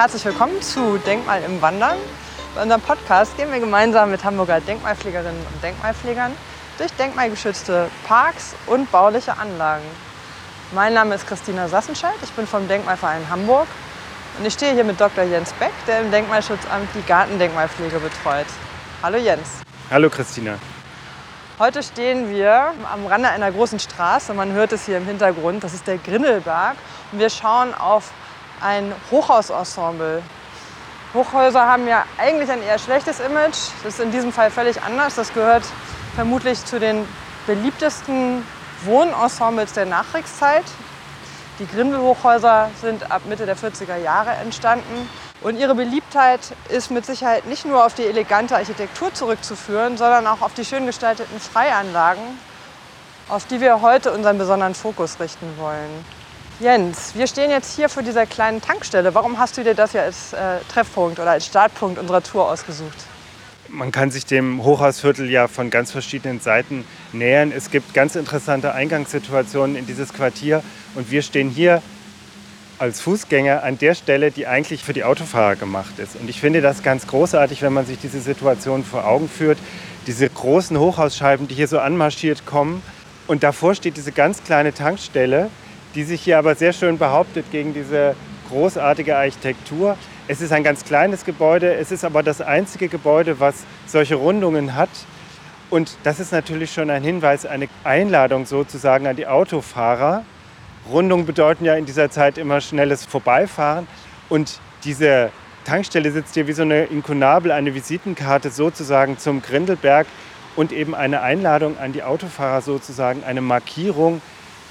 herzlich willkommen zu Denkmal im Wandern. Bei unserem Podcast gehen wir gemeinsam mit Hamburger Denkmalpflegerinnen und Denkmalpflegern durch denkmalgeschützte Parks und bauliche Anlagen. Mein Name ist Christina Sassenscheid, ich bin vom Denkmalverein Hamburg und ich stehe hier mit Dr. Jens Beck, der im Denkmalschutzamt die Gartendenkmalpflege betreut. Hallo Jens. Hallo Christina. Heute stehen wir am Rande einer großen Straße, man hört es hier im Hintergrund, das ist der Grindelberg und wir schauen auf ein Hochhausensemble. Hochhäuser haben ja eigentlich ein eher schlechtes Image, das ist in diesem Fall völlig anders. Das gehört vermutlich zu den beliebtesten Wohnensembles der Nachkriegszeit. Die Grindelhochhäuser sind ab Mitte der 40er Jahre entstanden und ihre Beliebtheit ist mit Sicherheit nicht nur auf die elegante Architektur zurückzuführen, sondern auch auf die schön gestalteten Freianlagen, auf die wir heute unseren besonderen Fokus richten wollen. Jens, wir stehen jetzt hier vor dieser kleinen Tankstelle. Warum hast du dir das ja als äh, Treffpunkt oder als Startpunkt unserer Tour ausgesucht? Man kann sich dem Hochhausviertel ja von ganz verschiedenen Seiten nähern. Es gibt ganz interessante Eingangssituationen in dieses Quartier und wir stehen hier als Fußgänger an der Stelle, die eigentlich für die Autofahrer gemacht ist. Und ich finde das ganz großartig, wenn man sich diese Situation vor Augen führt. Diese großen Hochhausscheiben, die hier so anmarschiert kommen. Und davor steht diese ganz kleine Tankstelle, die sich hier aber sehr schön behauptet gegen diese großartige Architektur. Es ist ein ganz kleines Gebäude, es ist aber das einzige Gebäude, was solche Rundungen hat. Und das ist natürlich schon ein Hinweis, eine Einladung sozusagen an die Autofahrer, Rundungen bedeuten ja in dieser Zeit immer schnelles Vorbeifahren. Und diese Tankstelle sitzt hier wie so eine Inkunabel, eine Visitenkarte sozusagen zum Grindelberg und eben eine Einladung an die Autofahrer sozusagen, eine Markierung.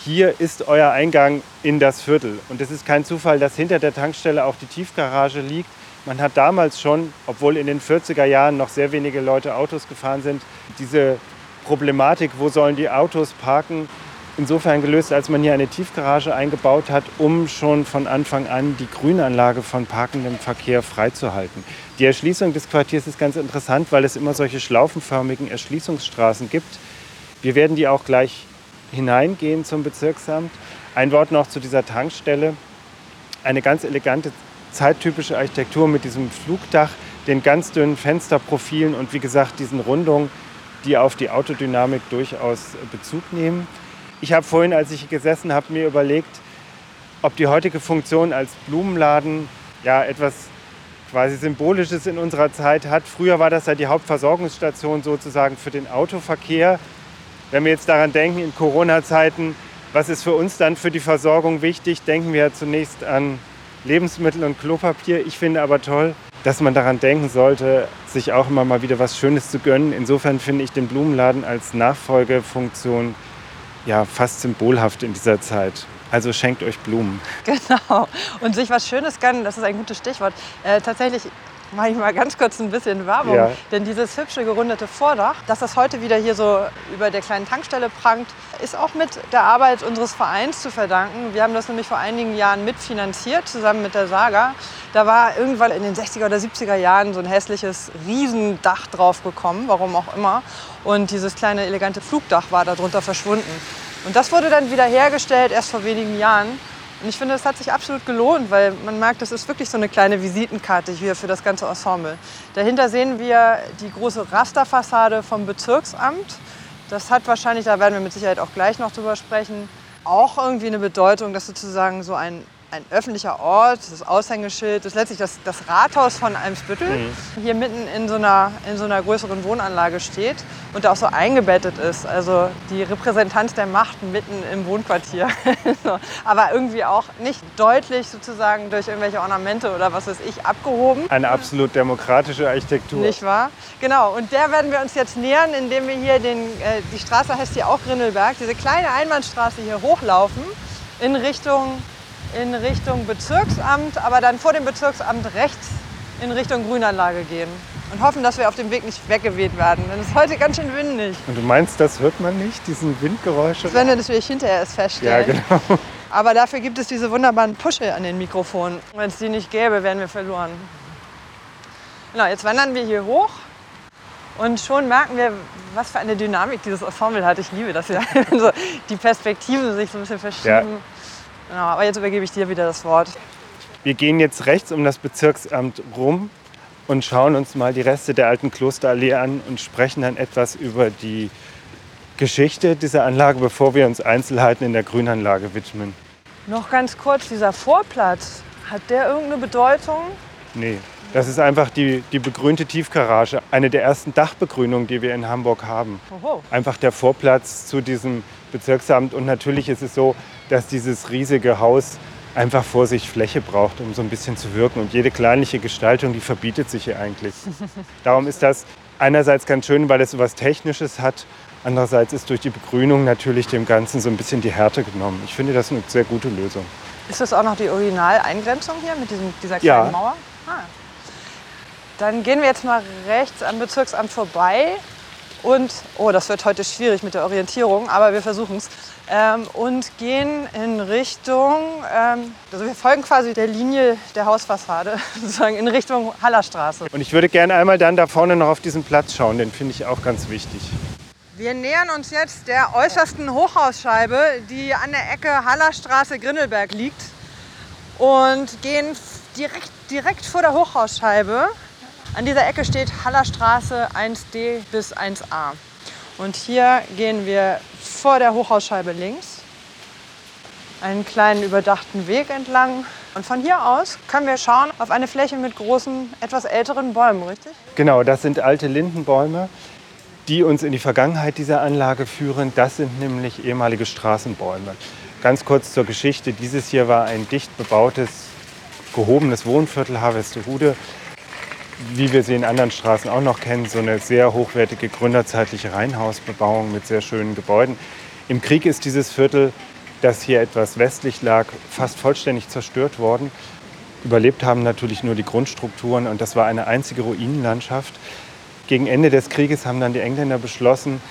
Hier ist euer Eingang in das Viertel. Und es ist kein Zufall, dass hinter der Tankstelle auch die Tiefgarage liegt. Man hat damals schon, obwohl in den 40er Jahren noch sehr wenige Leute Autos gefahren sind, diese Problematik, wo sollen die Autos parken, insofern gelöst, als man hier eine Tiefgarage eingebaut hat, um schon von Anfang an die Grünanlage von parkendem Verkehr freizuhalten. Die Erschließung des Quartiers ist ganz interessant, weil es immer solche schlaufenförmigen Erschließungsstraßen gibt. Wir werden die auch gleich hineingehen zum Bezirksamt. Ein Wort noch zu dieser Tankstelle. Eine ganz elegante, zeittypische Architektur mit diesem Flugdach, den ganz dünnen Fensterprofilen und wie gesagt diesen Rundungen, die auf die Autodynamik durchaus Bezug nehmen. Ich habe vorhin, als ich gesessen habe, mir überlegt, ob die heutige Funktion als Blumenladen ja etwas quasi Symbolisches in unserer Zeit hat. Früher war das ja die Hauptversorgungsstation sozusagen für den Autoverkehr. Wenn wir jetzt daran denken, in Corona-Zeiten, was ist für uns dann für die Versorgung wichtig, denken wir zunächst an Lebensmittel und Klopapier. Ich finde aber toll, dass man daran denken sollte, sich auch immer mal wieder was Schönes zu gönnen. Insofern finde ich den Blumenladen als Nachfolgefunktion ja, fast symbolhaft in dieser Zeit. Also schenkt euch Blumen. Genau. Und sich was Schönes gönnen, das ist ein gutes Stichwort. Äh, tatsächlich mache ich mal ganz kurz ein bisschen Werbung. Ja. Denn dieses hübsche gerundete Vordach, dass das heute wieder hier so über der kleinen Tankstelle prangt, ist auch mit der Arbeit unseres Vereins zu verdanken. Wir haben das nämlich vor einigen Jahren mitfinanziert, zusammen mit der Saga. Da war irgendwann in den 60er oder 70er Jahren so ein hässliches Riesendach drauf gekommen, warum auch immer. Und dieses kleine elegante Flugdach war darunter verschwunden. Und das wurde dann wieder hergestellt, erst vor wenigen Jahren. Und ich finde, das hat sich absolut gelohnt, weil man merkt, das ist wirklich so eine kleine Visitenkarte hier für das ganze Ensemble. Dahinter sehen wir die große Rasterfassade vom Bezirksamt. Das hat wahrscheinlich, da werden wir mit Sicherheit auch gleich noch drüber sprechen, auch irgendwie eine Bedeutung, dass sozusagen so ein ein öffentlicher Ort, das Aushängeschild, das ist letztlich das, das Rathaus von Eimsbüttel, mhm. hier mitten in so, einer, in so einer größeren Wohnanlage steht und auch so eingebettet ist. Also die Repräsentanz der Macht mitten im Wohnquartier. Aber irgendwie auch nicht deutlich sozusagen durch irgendwelche Ornamente oder was weiß ich abgehoben. Eine absolut demokratische Architektur. Nicht wahr? Genau, und der werden wir uns jetzt nähern, indem wir hier den, äh, die Straße heißt hier auch Grindelberg, diese kleine Einbahnstraße hier hochlaufen in Richtung in Richtung Bezirksamt, aber dann vor dem Bezirksamt rechts in Richtung Grünanlage gehen. Und hoffen, dass wir auf dem Weg nicht weggeweht werden. Denn es ist heute ganz schön windig. Und du meinst, das hört man nicht, diesen Windgeräusche? Das werden wir natürlich hinterher erst feststellen. Ja, genau. Aber dafür gibt es diese wunderbaren Pusche an den Mikrofonen. Wenn es die nicht gäbe, wären wir verloren. Genau, jetzt wandern wir hier hoch und schon merken wir, was für eine Dynamik dieses Ensemble hat. Ich liebe das ja, wenn so die Perspektiven sich so ein bisschen verschieben. Ja. Genau, aber jetzt übergebe ich dir wieder das Wort. Wir gehen jetzt rechts um das Bezirksamt rum und schauen uns mal die Reste der alten Klosterallee an und sprechen dann etwas über die Geschichte dieser Anlage, bevor wir uns Einzelheiten in der Grünanlage widmen. Noch ganz kurz, dieser Vorplatz, hat der irgendeine Bedeutung? Nee, das ist einfach die, die begrünte Tiefgarage, eine der ersten Dachbegrünungen, die wir in Hamburg haben. Oho. Einfach der Vorplatz zu diesem Bezirksamt. Und natürlich ist es so, dass dieses riesige Haus einfach vor sich Fläche braucht, um so ein bisschen zu wirken. Und jede kleinliche Gestaltung, die verbietet sich hier eigentlich. Darum ist das einerseits ganz schön, weil es so was Technisches hat. Andererseits ist durch die Begrünung natürlich dem Ganzen so ein bisschen die Härte genommen. Ich finde das eine sehr gute Lösung. Ist das auch noch die Originaleingrenzung hier mit diesem, dieser kleinen ja. Mauer? Ah. Dann gehen wir jetzt mal rechts am Bezirksamt vorbei und, oh, das wird heute schwierig mit der Orientierung, aber wir versuchen es. Ähm, und gehen in Richtung, ähm, also wir folgen quasi der Linie der Hausfassade, sozusagen in Richtung Hallerstraße. Und ich würde gerne einmal dann da vorne noch auf diesen Platz schauen, den finde ich auch ganz wichtig. Wir nähern uns jetzt der äußersten Hochhausscheibe, die an der Ecke Hallerstraße-Grindelberg liegt und gehen direkt, direkt vor der Hochhausscheibe an dieser Ecke steht Hallerstraße 1D bis 1A. Und hier gehen wir vor der Hochhausscheibe links einen kleinen überdachten Weg entlang. Und von hier aus können wir schauen auf eine Fläche mit großen, etwas älteren Bäumen, richtig? Genau, das sind alte Lindenbäume, die uns in die Vergangenheit dieser Anlage führen. Das sind nämlich ehemalige Straßenbäume. Ganz kurz zur Geschichte. Dieses hier war ein dicht bebautes, gehobenes Wohnviertel Harvestehude wie wir sie in anderen Straßen auch noch kennen, so eine sehr hochwertige gründerzeitliche Reihenhausbebauung mit sehr schönen Gebäuden. Im Krieg ist dieses Viertel, das hier etwas westlich lag, fast vollständig zerstört worden. Überlebt haben natürlich nur die Grundstrukturen und das war eine einzige Ruinenlandschaft. Gegen Ende des Krieges haben dann die Engländer beschlossen,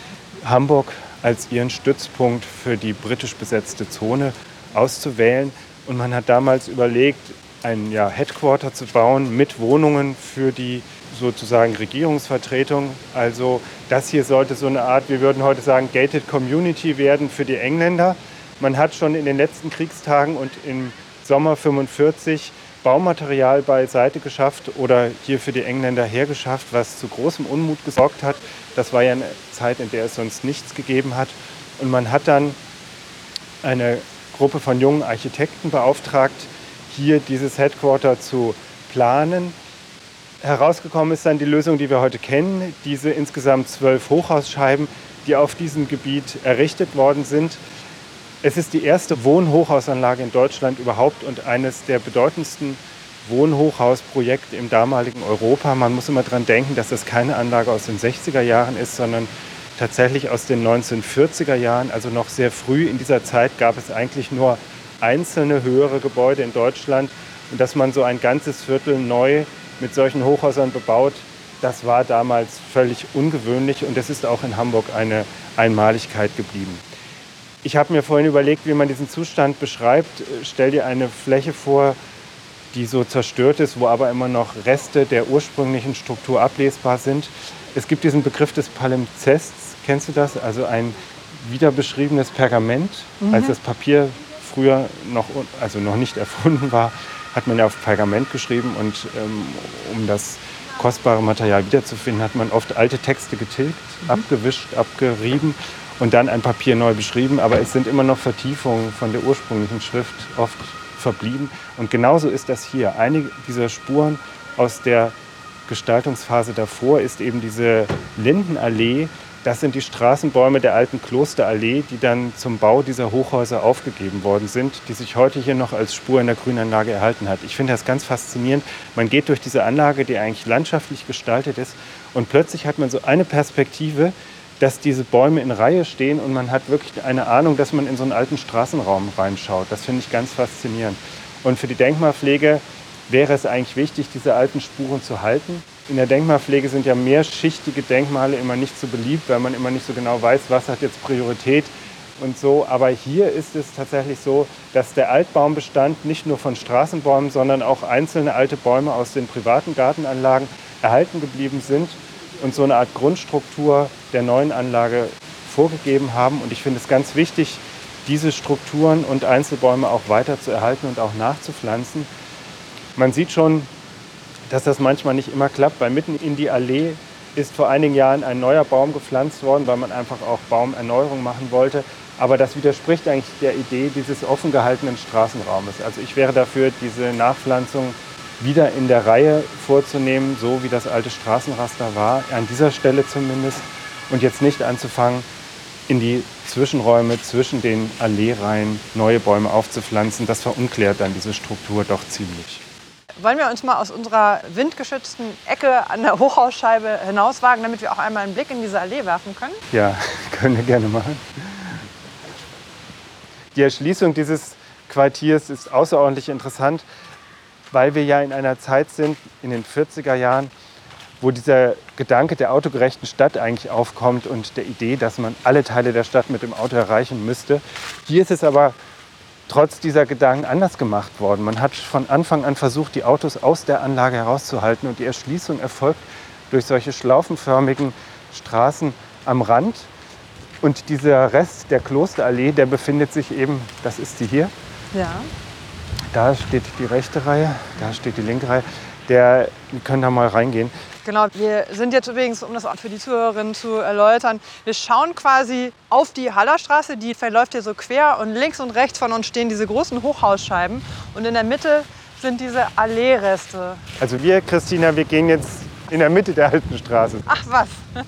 Hamburg als ihren Stützpunkt für die britisch besetzte Zone auszuwählen. Und man hat damals überlegt, ein ja, Headquarter zu bauen mit Wohnungen für die sozusagen Regierungsvertretung. Also das hier sollte so eine Art, wir würden heute sagen, gated community werden für die Engländer. Man hat schon in den letzten Kriegstagen und im Sommer 45 Baumaterial beiseite geschafft oder hier für die Engländer hergeschafft, was zu großem Unmut gesorgt hat. Das war ja eine Zeit, in der es sonst nichts gegeben hat. Und man hat dann eine Gruppe von jungen Architekten beauftragt, hier dieses Headquarter zu planen. Herausgekommen ist dann die Lösung, die wir heute kennen, diese insgesamt zwölf Hochhausscheiben, die auf diesem Gebiet errichtet worden sind. Es ist die erste Wohnhochhausanlage in Deutschland überhaupt und eines der bedeutendsten Wohnhochhausprojekte im damaligen Europa. Man muss immer daran denken, dass das keine Anlage aus den 60er Jahren ist, sondern tatsächlich aus den 1940er Jahren, also noch sehr früh in dieser Zeit gab es eigentlich nur einzelne höhere Gebäude in Deutschland und dass man so ein ganzes Viertel neu mit solchen Hochhäusern bebaut, das war damals völlig ungewöhnlich und es ist auch in Hamburg eine Einmaligkeit geblieben. Ich habe mir vorhin überlegt, wie man diesen Zustand beschreibt. Stell dir eine Fläche vor, die so zerstört ist, wo aber immer noch Reste der ursprünglichen Struktur ablesbar sind. Es gibt diesen Begriff des Palimpsests, kennst du das? Also ein wiederbeschriebenes Pergament, mhm. als das Papier früher noch, also noch nicht erfunden war, hat man ja auf Pergament geschrieben und ähm, um das kostbare Material wiederzufinden, hat man oft alte Texte getilgt, mhm. abgewischt, abgerieben und dann ein Papier neu beschrieben. Aber es sind immer noch Vertiefungen von der ursprünglichen Schrift oft verblieben. Und genauso ist das hier. Einige dieser Spuren aus der Gestaltungsphase davor ist eben diese Lindenallee, das sind die Straßenbäume der alten Klosterallee, die dann zum Bau dieser Hochhäuser aufgegeben worden sind, die sich heute hier noch als Spur in der Grünanlage erhalten hat. Ich finde das ganz faszinierend. Man geht durch diese Anlage, die eigentlich landschaftlich gestaltet ist, und plötzlich hat man so eine Perspektive, dass diese Bäume in Reihe stehen und man hat wirklich eine Ahnung, dass man in so einen alten Straßenraum reinschaut. Das finde ich ganz faszinierend. Und für die Denkmalpflege wäre es eigentlich wichtig, diese alten Spuren zu halten. In der Denkmalpflege sind ja mehrschichtige Denkmale immer nicht so beliebt, weil man immer nicht so genau weiß, was hat jetzt Priorität und so. Aber hier ist es tatsächlich so, dass der Altbaumbestand nicht nur von Straßenbäumen, sondern auch einzelne alte Bäume aus den privaten Gartenanlagen erhalten geblieben sind und so eine Art Grundstruktur der neuen Anlage vorgegeben haben. Und ich finde es ganz wichtig, diese Strukturen und Einzelbäume auch weiter zu erhalten und auch nachzupflanzen Man sieht schon, dass das manchmal nicht immer klappt, weil mitten in die Allee ist vor einigen Jahren ein neuer Baum gepflanzt worden, weil man einfach auch Baumerneuerung machen wollte. Aber das widerspricht eigentlich der Idee dieses offen gehaltenen Straßenraumes. Also ich wäre dafür, diese Nachpflanzung wieder in der Reihe vorzunehmen, so wie das alte Straßenraster war, an dieser Stelle zumindest, und jetzt nicht anzufangen, in die Zwischenräume zwischen den Alleereihen neue Bäume aufzupflanzen. Das verunкlärt dann diese Struktur doch ziemlich. Wollen wir uns mal aus unserer windgeschützten Ecke an der Hochhausscheibe hinauswagen, damit wir auch einmal einen Blick in diese Allee werfen können? Ja, können wir gerne machen. Die Erschließung dieses Quartiers ist außerordentlich interessant, weil wir ja in einer Zeit sind, in den 40er Jahren, wo dieser Gedanke der autogerechten Stadt eigentlich aufkommt und der Idee, dass man alle Teile der Stadt mit dem Auto erreichen müsste. Hier ist es aber trotz dieser Gedanken anders gemacht worden. Man hat von Anfang an versucht, die Autos aus der Anlage herauszuhalten und die Erschließung erfolgt durch solche schlaufenförmigen Straßen am Rand. Und dieser Rest der Klosterallee, der befindet sich eben, das ist die hier. Ja. Da steht die rechte Reihe, da steht die linke Reihe. Der, wir können da mal reingehen. Genau, wir sind jetzt übrigens, um das auch für die Zuhörerinnen zu erläutern, wir schauen quasi auf die Hallerstraße, die verläuft hier so quer und links und rechts von uns stehen diese großen Hochhausscheiben und in der Mitte sind diese Alleereste. Also wir, Christina, wir gehen jetzt in der Mitte der alten Straße. Ach was.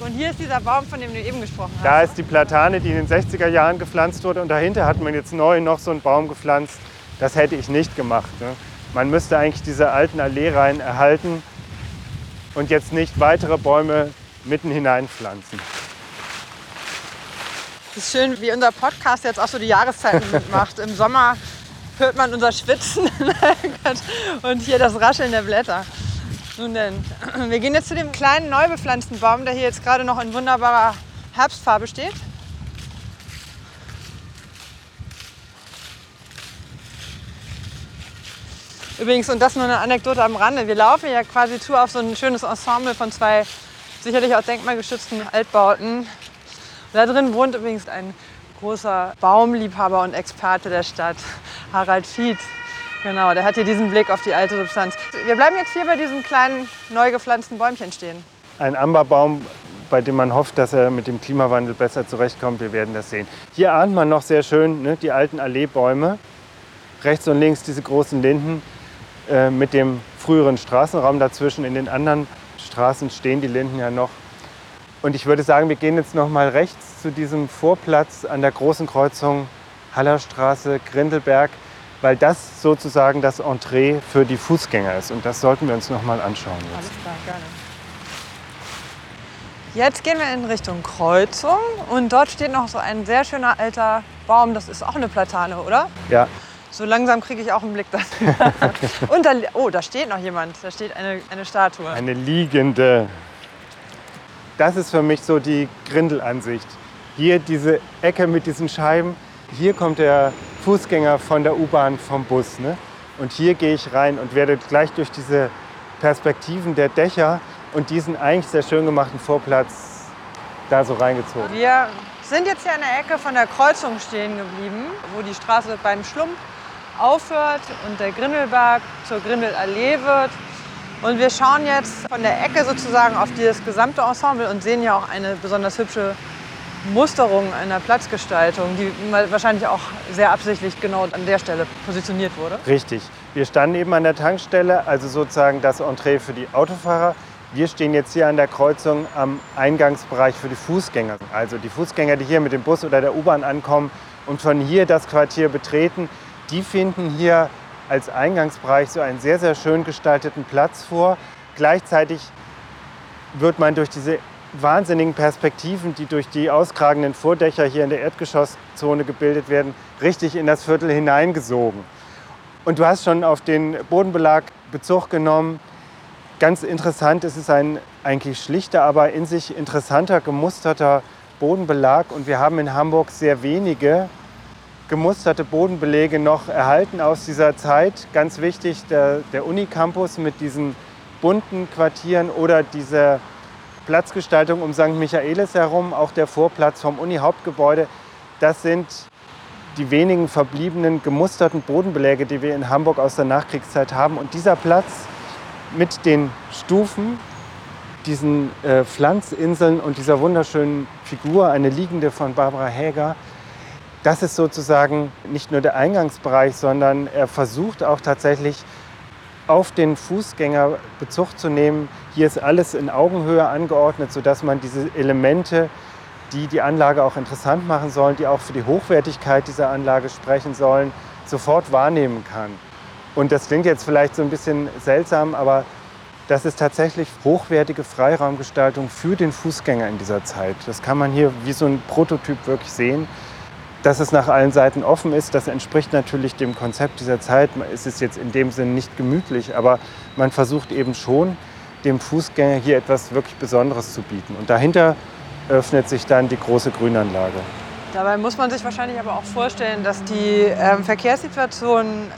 Und hier ist dieser Baum, von dem du eben gesprochen hast. Da ist die Platane, die in den 60er Jahren gepflanzt wurde. Und dahinter hat man jetzt neu noch so einen Baum gepflanzt. Das hätte ich nicht gemacht. Ne? Man müsste eigentlich diese alten Alleereihen erhalten und jetzt nicht weitere Bäume mitten hineinpflanzen. Es ist schön, wie unser Podcast jetzt auch so die Jahreszeiten macht. Im Sommer hört man unser Schwitzen und hier das Rascheln der Blätter. Nun denn, wir gehen jetzt zu dem kleinen neu bepflanzten Baum, der hier jetzt gerade noch in wunderbarer Herbstfarbe steht. Übrigens, und das nur eine Anekdote am Rande, wir laufen ja quasi zu auf so ein schönes Ensemble von zwei sicherlich auch denkmalgeschützten Altbauten. Und da drin wohnt übrigens ein großer Baumliebhaber und Experte der Stadt, Harald Fied. Genau, der hat hier diesen Blick auf die alte Substanz. Wir bleiben jetzt hier bei diesem kleinen, neu gepflanzten Bäumchen stehen. Ein Amberbaum, bei dem man hofft, dass er mit dem Klimawandel besser zurechtkommt. Wir werden das sehen. Hier ahnt man noch sehr schön ne, die alten Alleebäume. Rechts und links diese großen Linden. Äh, mit dem früheren Straßenraum dazwischen. In den anderen Straßen stehen die Linden ja noch. Und ich würde sagen, wir gehen jetzt noch mal rechts zu diesem Vorplatz an der großen Kreuzung Hallerstraße, Grindelberg, weil das sozusagen das Entree für die Fußgänger ist. Und das sollten wir uns noch mal anschauen. Jetzt. Alles klar, gerne. Jetzt gehen wir in Richtung Kreuzung und dort steht noch so ein sehr schöner alter Baum. Das ist auch eine Platane, oder? Ja, so langsam kriege ich auch einen Blick dafür. Und da, oh, da steht noch jemand. Da steht eine, eine Statue. Eine liegende. Das ist für mich so die Grindelansicht. Hier diese Ecke mit diesen Scheiben. Hier kommt der Fußgänger von der U-Bahn vom Bus. Ne? Und hier gehe ich rein und werde gleich durch diese Perspektiven der Dächer und diesen eigentlich sehr schön gemachten Vorplatz da so reingezogen. Wir sind jetzt hier an der Ecke von der Kreuzung stehen geblieben, wo die Straße beim Schlump aufhört und der Grindelberg zur Grindelallee wird. Und wir schauen jetzt von der Ecke sozusagen auf dieses gesamte Ensemble und sehen ja auch eine besonders hübsche Musterung einer Platzgestaltung, die wahrscheinlich auch sehr absichtlich genau an der Stelle positioniert wurde. Richtig. Wir standen eben an der Tankstelle, also sozusagen das Entree für die Autofahrer. Wir stehen jetzt hier an der Kreuzung am Eingangsbereich für die Fußgänger. Also die Fußgänger, die hier mit dem Bus oder der U-Bahn ankommen und von hier das Quartier betreten, die finden hier als Eingangsbereich so einen sehr, sehr schön gestalteten Platz vor. Gleichzeitig wird man durch diese wahnsinnigen Perspektiven, die durch die auskragenden Vordächer hier in der Erdgeschosszone gebildet werden, richtig in das Viertel hineingesogen. Und du hast schon auf den Bodenbelag Bezug genommen. Ganz interessant, es ist ein eigentlich schlichter, aber in sich interessanter, gemusterter Bodenbelag. Und wir haben in Hamburg sehr wenige gemusterte Bodenbelege noch erhalten aus dieser Zeit. Ganz wichtig der, der Unicampus mit diesen bunten Quartieren oder diese Platzgestaltung um St. Michaelis herum, auch der Vorplatz vom Uni-Hauptgebäude. Das sind die wenigen verbliebenen gemusterten Bodenbeläge, die wir in Hamburg aus der Nachkriegszeit haben. Und dieser Platz mit den Stufen, diesen äh, Pflanzinseln und dieser wunderschönen Figur, eine liegende von Barbara Häger, das ist sozusagen nicht nur der Eingangsbereich, sondern er versucht auch tatsächlich auf den Fußgänger Bezug zu nehmen. Hier ist alles in Augenhöhe angeordnet, sodass man diese Elemente, die die Anlage auch interessant machen sollen, die auch für die Hochwertigkeit dieser Anlage sprechen sollen, sofort wahrnehmen kann. Und das klingt jetzt vielleicht so ein bisschen seltsam, aber das ist tatsächlich hochwertige Freiraumgestaltung für den Fußgänger in dieser Zeit. Das kann man hier wie so ein Prototyp wirklich sehen. Dass es nach allen Seiten offen ist, das entspricht natürlich dem Konzept dieser Zeit. Es ist jetzt in dem Sinne nicht gemütlich, aber man versucht eben schon, dem Fußgänger hier etwas wirklich Besonderes zu bieten. Und dahinter öffnet sich dann die große Grünanlage. Dabei muss man sich wahrscheinlich aber auch vorstellen, dass die ähm, Verkehrssituation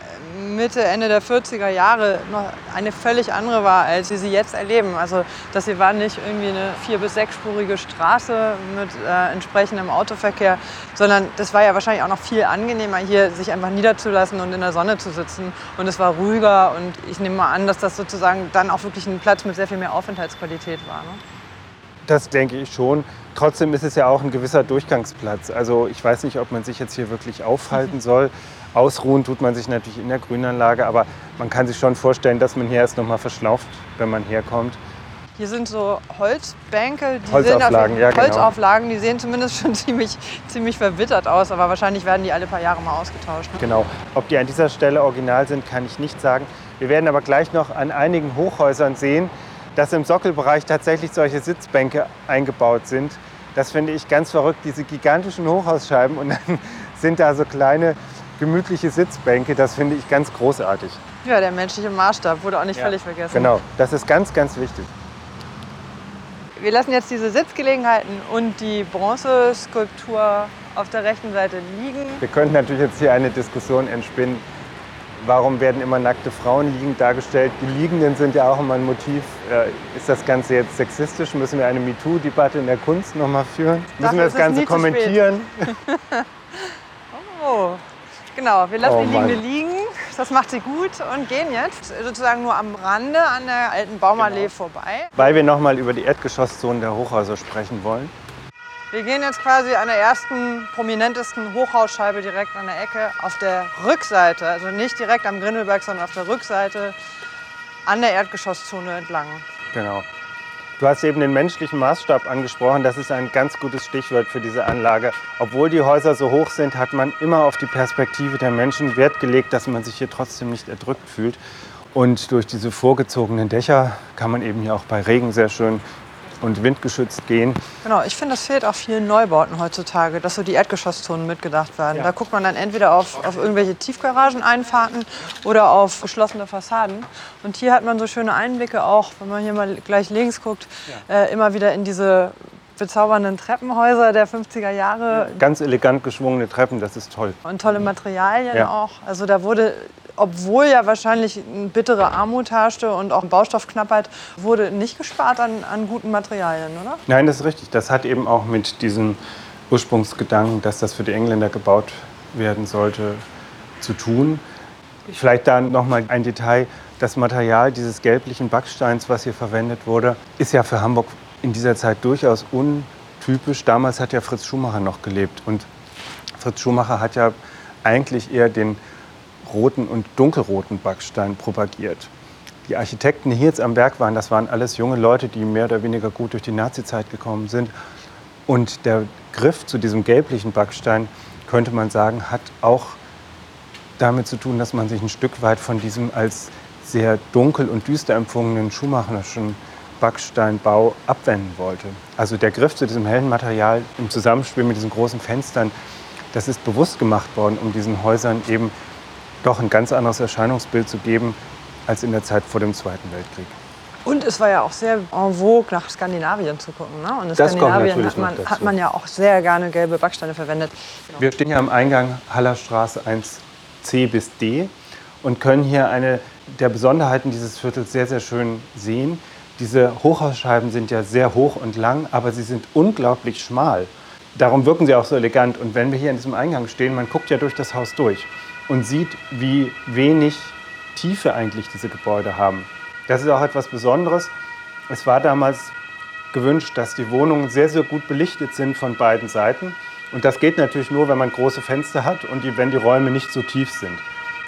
Mitte, Ende der 40er Jahre noch eine völlig andere war, als wir sie jetzt erleben. Also das hier war nicht irgendwie eine vier- bis sechsspurige Straße mit äh, entsprechendem Autoverkehr, sondern das war ja wahrscheinlich auch noch viel angenehmer, hier sich einfach niederzulassen und in der Sonne zu sitzen. Und es war ruhiger und ich nehme mal an, dass das sozusagen dann auch wirklich ein Platz mit sehr viel mehr Aufenthaltsqualität war. Ne? Das denke ich schon. Trotzdem ist es ja auch ein gewisser Durchgangsplatz. Also ich weiß nicht, ob man sich jetzt hier wirklich aufhalten soll. Ausruhen tut man sich natürlich in der Grünanlage, aber man kann sich schon vorstellen, dass man hier erst noch mal verschnauft, wenn man herkommt. Hier sind so Holzbänke, die Holzauflagen, ja, genau. Holzauflagen, die sehen zumindest schon ziemlich, ziemlich verwittert aus, aber wahrscheinlich werden die alle paar Jahre mal ausgetauscht. Ne? Genau. Ob die an dieser Stelle original sind, kann ich nicht sagen. Wir werden aber gleich noch an einigen Hochhäusern sehen, dass im Sockelbereich tatsächlich solche Sitzbänke eingebaut sind. Das finde ich ganz verrückt, diese gigantischen Hochhausscheiben und dann sind da so kleine gemütliche Sitzbänke, das finde ich ganz großartig. Ja, der menschliche Maßstab wurde auch nicht ja, völlig vergessen. Genau, das ist ganz, ganz wichtig. Wir lassen jetzt diese Sitzgelegenheiten und die Bronzeskulptur auf der rechten Seite liegen. Wir könnten natürlich jetzt hier eine Diskussion entspinnen. Warum werden immer nackte Frauen liegend dargestellt? Die Liegenden sind ja auch immer ein Motiv. Äh, ist das Ganze jetzt sexistisch? Müssen wir eine MeToo-Debatte in der Kunst nochmal führen? Müssen wir das Ganze kommentieren? Genau, wir lassen oh, die Liegende liegen. Das macht sie gut und gehen jetzt sozusagen nur am Rande an der alten Baumallee genau. vorbei. Weil wir nochmal über die Erdgeschosszone der Hochhäuser sprechen wollen. Wir gehen jetzt quasi an der ersten prominentesten Hochhausscheibe direkt an der Ecke auf der Rückseite, also nicht direkt am Grindelberg, sondern auf der Rückseite an der Erdgeschosszone entlang. Genau. Du hast eben den menschlichen Maßstab angesprochen. Das ist ein ganz gutes Stichwort für diese Anlage. Obwohl die Häuser so hoch sind, hat man immer auf die Perspektive der Menschen Wert gelegt, dass man sich hier trotzdem nicht erdrückt fühlt. Und durch diese vorgezogenen Dächer kann man eben hier auch bei Regen sehr schön und windgeschützt gehen. Genau, ich finde, das fehlt auch vielen Neubauten heutzutage, dass so die Erdgeschosszonen mitgedacht werden. Ja. Da guckt man dann entweder auf, auf irgendwelche Tiefgarageneinfahrten oder auf geschlossene Fassaden. Und hier hat man so schöne Einblicke auch, wenn man hier mal gleich links guckt, ja. äh, immer wieder in diese bezaubernden Treppenhäuser der 50er Jahre. Ganz elegant geschwungene Treppen, das ist toll. Und tolle Materialien ja. auch. Also da wurde obwohl ja wahrscheinlich eine bittere Armut herrschte und auch Baustoffknappheit, wurde nicht gespart an, an guten Materialien, oder? Nein, das ist richtig. Das hat eben auch mit diesem Ursprungsgedanken, dass das für die Engländer gebaut werden sollte, zu tun. Vielleicht da noch mal ein Detail. Das Material dieses gelblichen Backsteins, was hier verwendet wurde, ist ja für Hamburg in dieser Zeit durchaus untypisch. Damals hat ja Fritz Schumacher noch gelebt. Und Fritz Schumacher hat ja eigentlich eher den roten und dunkelroten Backstein propagiert. Die Architekten, die hier jetzt am Berg waren, das waren alles junge Leute, die mehr oder weniger gut durch die Nazizeit gekommen sind. Und der Griff zu diesem gelblichen Backstein, könnte man sagen, hat auch damit zu tun, dass man sich ein Stück weit von diesem als sehr dunkel und düster empfundenen schumacherischen Backsteinbau abwenden wollte. Also der Griff zu diesem hellen Material im Zusammenspiel mit diesen großen Fenstern, das ist bewusst gemacht worden, um diesen Häusern eben doch ein ganz anderes Erscheinungsbild zu geben als in der Zeit vor dem Zweiten Weltkrieg. Und es war ja auch sehr en vogue, nach Skandinavien zu gucken. Ne? Und in das Skandinavien hat man, hat man, ja auch sehr gerne gelbe Backsteine verwendet. Genau. Wir stehen hier am Eingang Hallerstraße 1c bis D und können hier eine der Besonderheiten dieses Viertels sehr, sehr schön sehen. Diese Hochhausscheiben sind ja sehr hoch und lang, aber sie sind unglaublich schmal. darum wirken sie auch so elegant. Und wenn wir hier in diesem Eingang stehen, man guckt ja durch das Haus durch und sieht, wie wenig Tiefe eigentlich diese Gebäude haben. Das ist auch etwas Besonderes. Es war damals gewünscht, dass die Wohnungen sehr, sehr gut belichtet sind von beiden Seiten. Und das geht natürlich nur, wenn man große Fenster hat und die, wenn die Räume nicht so tief sind.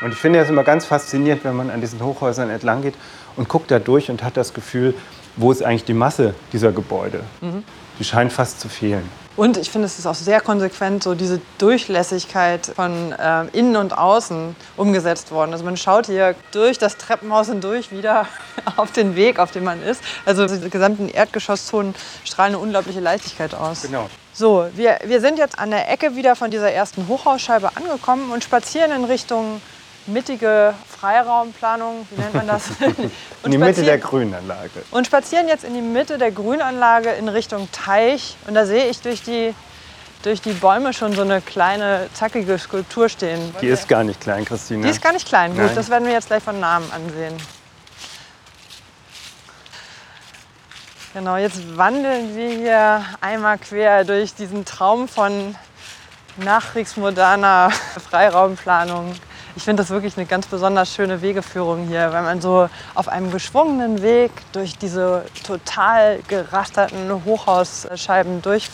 Und ich finde es immer ganz faszinierend, wenn man an diesen Hochhäusern entlang geht und guckt da durch und hat das Gefühl, wo ist eigentlich die Masse dieser Gebäude? Mhm. Die scheint fast zu fehlen. Und ich finde, es ist auch sehr konsequent, so diese Durchlässigkeit von äh, innen und außen umgesetzt worden. Also man schaut hier durch das Treppenhaus hindurch wieder auf den Weg, auf dem man ist. Also die gesamten Erdgeschosszonen strahlen eine unglaubliche Leichtigkeit aus. Genau. So, wir, wir sind jetzt an der Ecke wieder von dieser ersten Hochhausscheibe angekommen und spazieren in Richtung mittige Freiraumplanung, wie nennt man das? in die Mitte der Grünanlage. Und spazieren jetzt in die Mitte der Grünanlage in Richtung Teich. Und da sehe ich durch die, durch die Bäume schon so eine kleine, zackige Skulptur stehen. Die ist gar nicht klein, Christine. Die ist gar nicht klein. Gut, das werden wir jetzt gleich von Namen ansehen. Genau, jetzt wandeln wir hier einmal quer durch diesen Traum von nachkriegsmoderner Freiraumplanung ich finde das wirklich eine ganz besonders schöne Wegeführung hier, weil man so auf einem geschwungenen Weg durch diese total gerasterten Hochhausscheiben durch,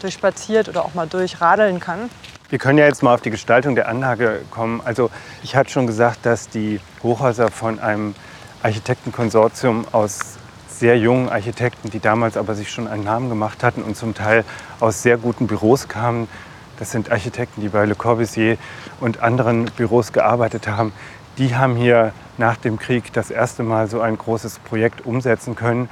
durchspaziert oder auch mal durchradeln kann. Wir können ja jetzt mal auf die Gestaltung der Anlage kommen. Also ich hatte schon gesagt, dass die Hochhäuser von einem Architektenkonsortium aus sehr jungen Architekten, die damals aber sich schon einen Namen gemacht hatten und zum Teil aus sehr guten Büros kamen, das sind Architekten, die bei Le Corbusier und anderen Büros gearbeitet haben. Die haben hier nach dem Krieg das erste Mal so ein großes Projekt umsetzen können.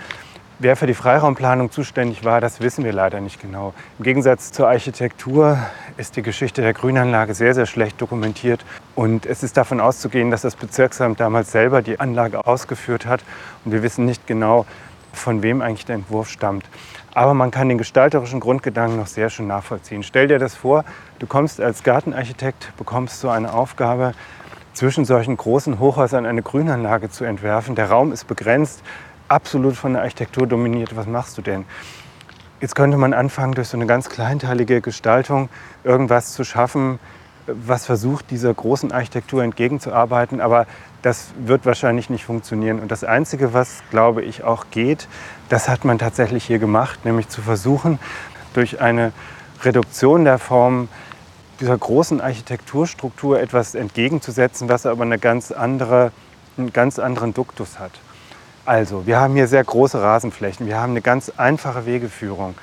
Wer für die Freiraumplanung zuständig war, das wissen wir leider nicht genau. Im Gegensatz zur Architektur ist die Geschichte der Grünanlage sehr, sehr schlecht dokumentiert. Und es ist davon auszugehen, dass das Bezirksamt damals selber die Anlage ausgeführt hat. Und wir wissen nicht genau, von wem eigentlich der Entwurf stammt. Aber man kann den gestalterischen Grundgedanken noch sehr schön nachvollziehen. Stell dir das vor, du kommst als Gartenarchitekt, bekommst so eine Aufgabe, zwischen solchen großen Hochhäusern eine Grünanlage zu entwerfen. Der Raum ist begrenzt, absolut von der Architektur dominiert. Was machst du denn? Jetzt könnte man anfangen, durch so eine ganz kleinteilige Gestaltung irgendwas zu schaffen, was versucht, dieser großen Architektur entgegenzuarbeiten. Aber das wird wahrscheinlich nicht funktionieren. Und das Einzige, was, glaube ich, auch geht, das hat man tatsächlich hier gemacht, nämlich zu versuchen, durch eine Reduktion der Form dieser großen Architekturstruktur etwas entgegenzusetzen, was aber eine ganz andere, einen ganz anderen Duktus hat. Also, wir haben hier sehr große Rasenflächen, wir haben eine ganz einfache Wegeführung,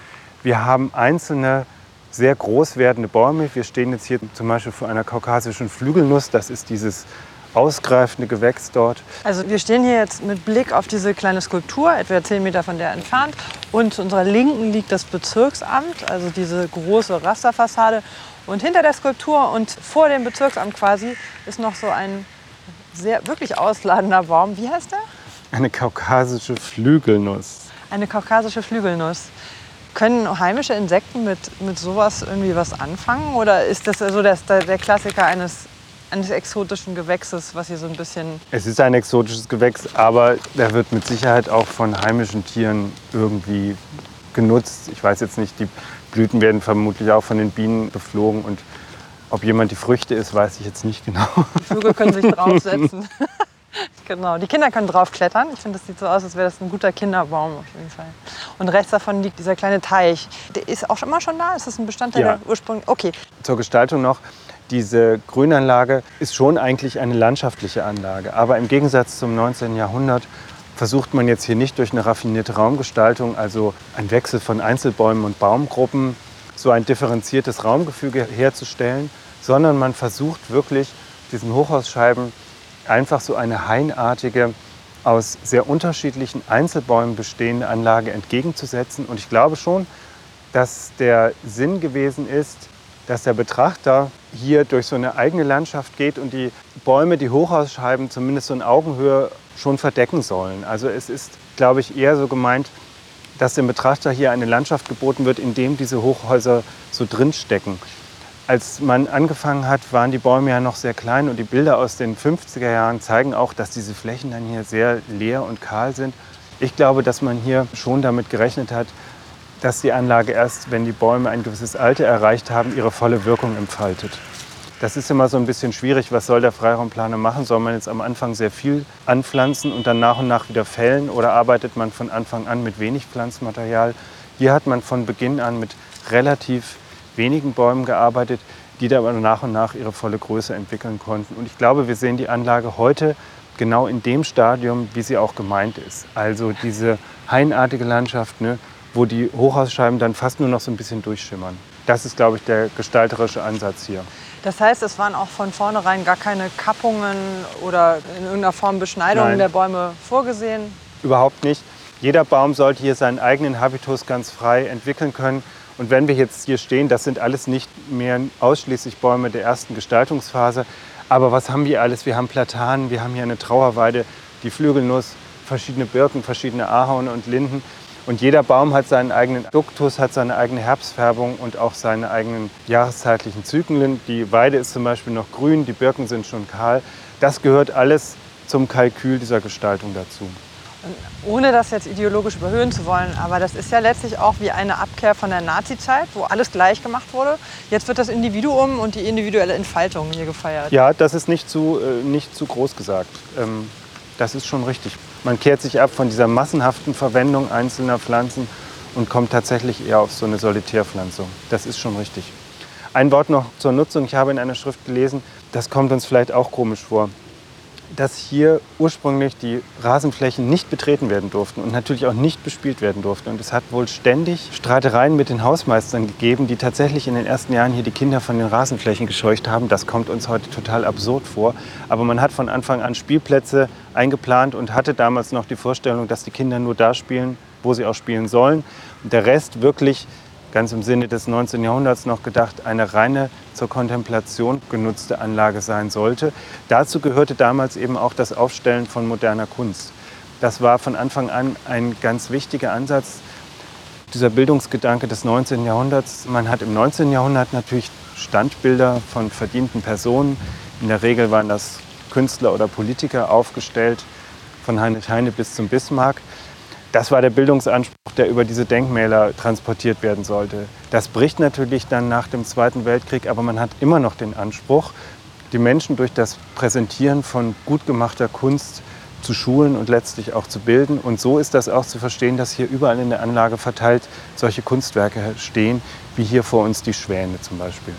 wir haben einzelne sehr groß werdende Bäume. Wir stehen jetzt hier zum Beispiel vor einer kaukasischen Flügelnuss, das ist dieses ausgreifende Gewächs dort. Also wir stehen hier jetzt mit Blick auf diese kleine Skulptur, etwa 10 Meter von der entfernt. Und zu unserer Linken liegt das Bezirksamt, also diese große Rasterfassade. Und hinter der Skulptur und vor dem Bezirksamt quasi ist noch so ein sehr wirklich ausladender Baum. Wie heißt der? Eine kaukasische Flügelnuss. Eine kaukasische Flügelnuss. Können heimische Insekten mit, mit sowas irgendwie was anfangen? Oder ist das so der, der Klassiker eines eines exotischen Gewächses, was hier so ein bisschen. Es ist ein exotisches Gewächs, aber der wird mit Sicherheit auch von heimischen Tieren irgendwie genutzt. Ich weiß jetzt nicht, die Blüten werden vermutlich auch von den Bienen beflogen und ob jemand die Früchte ist, weiß ich jetzt nicht genau. Die Vögel können sich draufsetzen. genau, die Kinder können draufklettern. Ich finde, das sieht so aus, als wäre das ein guter Kinderbaum auf jeden Fall. Und rechts davon liegt dieser kleine Teich. Der ist auch immer schon da? Ist das ein Bestandteil ja. der Ursprung? Okay. Zur Gestaltung noch diese Grünanlage ist schon eigentlich eine landschaftliche Anlage. Aber im Gegensatz zum 19. Jahrhundert versucht man jetzt hier nicht durch eine raffinierte Raumgestaltung, also ein Wechsel von Einzelbäumen und Baumgruppen, so ein differenziertes Raumgefüge herzustellen, sondern man versucht wirklich diesen Hochhausscheiben einfach so eine hainartige, aus sehr unterschiedlichen Einzelbäumen bestehende Anlage entgegenzusetzen. Und ich glaube schon, dass der Sinn gewesen ist, dass der Betrachter hier durch so eine eigene Landschaft geht und die Bäume, die Hochhausscheiben zumindest so in Augenhöhe schon verdecken sollen. Also es ist, glaube ich, eher so gemeint, dass dem Betrachter hier eine Landschaft geboten wird, in dem diese Hochhäuser so drinstecken. Als man angefangen hat, waren die Bäume ja noch sehr klein und die Bilder aus den 50er Jahren zeigen auch, dass diese Flächen dann hier sehr leer und kahl sind. Ich glaube, dass man hier schon damit gerechnet hat, dass die Anlage erst, wenn die Bäume ein gewisses Alter erreicht haben, ihre volle Wirkung entfaltet. Das ist immer so ein bisschen schwierig. Was soll der Freiraumplaner machen? Soll man jetzt am Anfang sehr viel anpflanzen und dann nach und nach wieder fällen? Oder arbeitet man von Anfang an mit wenig Pflanzmaterial? Hier hat man von Beginn an mit relativ wenigen Bäumen gearbeitet, die da aber nach und nach ihre volle Größe entwickeln konnten. Und ich glaube, wir sehen die Anlage heute genau in dem Stadium, wie sie auch gemeint ist. Also diese hainartige Landschaft, ne, wo die Hochhausscheiben dann fast nur noch so ein bisschen durchschimmern. Das ist, glaube ich, der gestalterische Ansatz hier. Das heißt, es waren auch von vornherein gar keine Kappungen oder in irgendeiner Form Beschneidungen der Bäume vorgesehen? Überhaupt nicht. Jeder Baum sollte hier seinen eigenen Habitus ganz frei entwickeln können. Und wenn wir jetzt hier stehen, das sind alles nicht mehr ausschließlich Bäume der ersten Gestaltungsphase. Aber was haben wir alles? Wir haben Platanen, wir haben hier eine Trauerweide, die Flügelnuss, verschiedene Birken, verschiedene Ahorne und Linden. Und jeder Baum hat seinen eigenen Duktus, hat seine eigene Herbstfärbung und auch seine eigenen jahreszeitlichen Zyklen. Die Weide ist zum Beispiel noch grün, die Birken sind schon kahl. Das gehört alles zum Kalkül dieser Gestaltung dazu. Ohne das jetzt ideologisch überhöhen zu wollen, aber das ist ja letztlich auch wie eine Abkehr von der Nazi-Zeit, wo alles gleich gemacht wurde. Jetzt wird das Individuum und die individuelle Entfaltung hier gefeiert. Ja, das ist nicht zu, äh, nicht zu groß gesagt. Ähm, das ist schon richtig. Man kehrt sich ab von dieser massenhaften Verwendung einzelner Pflanzen und kommt tatsächlich eher auf so eine Solitärpflanzung. Das ist schon richtig. Ein Wort noch zur Nutzung. Ich habe in einer Schrift gelesen, das kommt uns vielleicht auch komisch vor dass hier ursprünglich die Rasenflächen nicht betreten werden durften und natürlich auch nicht bespielt werden durften. Und es hat wohl ständig Streitereien mit den Hausmeistern gegeben, die tatsächlich in den ersten Jahren hier die Kinder von den Rasenflächen gescheucht haben. Das kommt uns heute total absurd vor. Aber man hat von Anfang an Spielplätze eingeplant und hatte damals noch die Vorstellung, dass die Kinder nur da spielen, wo sie auch spielen sollen. Und der Rest wirklich ganz im Sinne des 19. Jahrhunderts noch gedacht, eine reine zur Kontemplation genutzte Anlage sein sollte. Dazu gehörte damals eben auch das Aufstellen von moderner Kunst. Das war von Anfang an ein ganz wichtiger Ansatz, dieser Bildungsgedanke des 19. Jahrhunderts. Man hat im 19. Jahrhundert natürlich Standbilder von verdienten Personen. In der Regel waren das Künstler oder Politiker aufgestellt, von Heinrich Heine bis zum Bismarck. Das war der Bildungsanspruch, der über diese Denkmäler transportiert werden sollte. Das bricht natürlich dann nach dem Zweiten Weltkrieg, aber man hat immer noch den Anspruch, die Menschen durch das Präsentieren von gut gemachter Kunst zu schulen und letztlich auch zu bilden. Und so ist das auch zu verstehen, dass hier überall in der Anlage verteilt solche Kunstwerke stehen, wie hier vor uns die Schwäne zum Beispiel.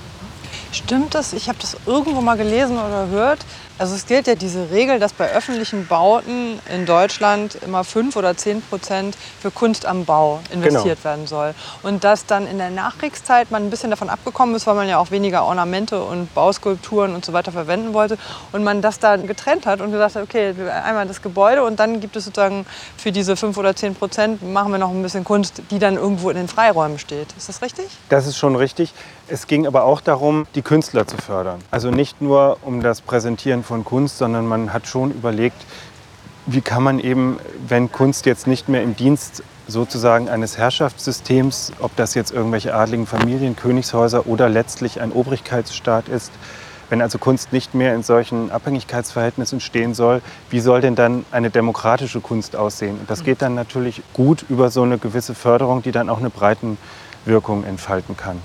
Stimmt das? Ich habe das irgendwo mal gelesen oder gehört, also es gilt ja diese Regel, dass bei öffentlichen Bauten in Deutschland immer 5 oder 10 Prozent für Kunst am Bau investiert genau. werden soll. Und dass dann in der Nachkriegszeit man ein bisschen davon abgekommen ist, weil man ja auch weniger Ornamente und Bauskulpturen und so weiter verwenden wollte. Und man das dann getrennt hat und gesagt hat, okay, einmal das Gebäude und dann gibt es sozusagen für diese 5 oder 10 Prozent machen wir noch ein bisschen Kunst, die dann irgendwo in den Freiräumen steht. Ist das richtig? Das ist schon richtig. Es ging aber auch darum, die Künstler zu fördern. Also nicht nur um das Präsentieren von Kunst, sondern man hat schon überlegt, wie kann man eben, wenn Kunst jetzt nicht mehr im Dienst sozusagen eines Herrschaftssystems, ob das jetzt irgendwelche adligen Familien, Königshäuser oder letztlich ein Obrigkeitsstaat ist, wenn also Kunst nicht mehr in solchen Abhängigkeitsverhältnissen stehen soll, wie soll denn dann eine demokratische Kunst aussehen? Und das geht dann natürlich gut über so eine gewisse Förderung, die dann auch eine Breitenwirkung entfalten kann.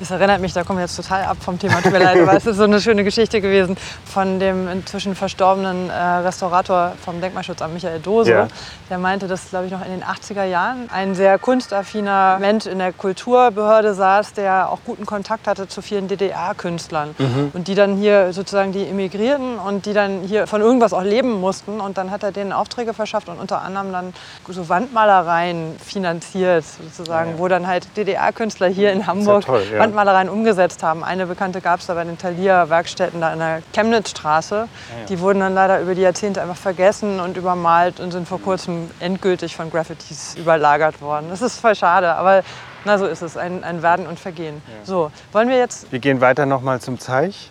Das erinnert mich, da kommen wir jetzt total ab vom Thema, tut mir leid, aber es ist so eine schöne Geschichte gewesen von dem inzwischen verstorbenen äh, Restaurator vom Denkmalschutzamt Michael Dose. Ja. Der meinte, dass, glaube ich, noch in den 80er Jahren ein sehr kunstaffiner Mensch in der Kulturbehörde saß, der auch guten Kontakt hatte zu vielen DDR-Künstlern. Mhm. Und die dann hier sozusagen die emigrierten und die dann hier von irgendwas auch leben mussten. Und dann hat er denen Aufträge verschafft und unter anderem dann so Wandmalereien finanziert, sozusagen, ja, ja. wo dann halt DDR-Künstler hier in Hamburg toll, ja. Wandmalereien umgesetzt haben. Eine bekannte gab es da bei den Thalia-Werkstätten da in der Chemnitzstraße. Ja, ja. Die wurden dann leider über die Jahrzehnte einfach vergessen und übermalt und sind vor kurzem endgültig von Graffitis überlagert worden. Das ist voll schade, aber na, so ist es, ein, ein Werden und Vergehen. Ja. So, wollen wir jetzt... Wir gehen weiter nochmal zum Teich.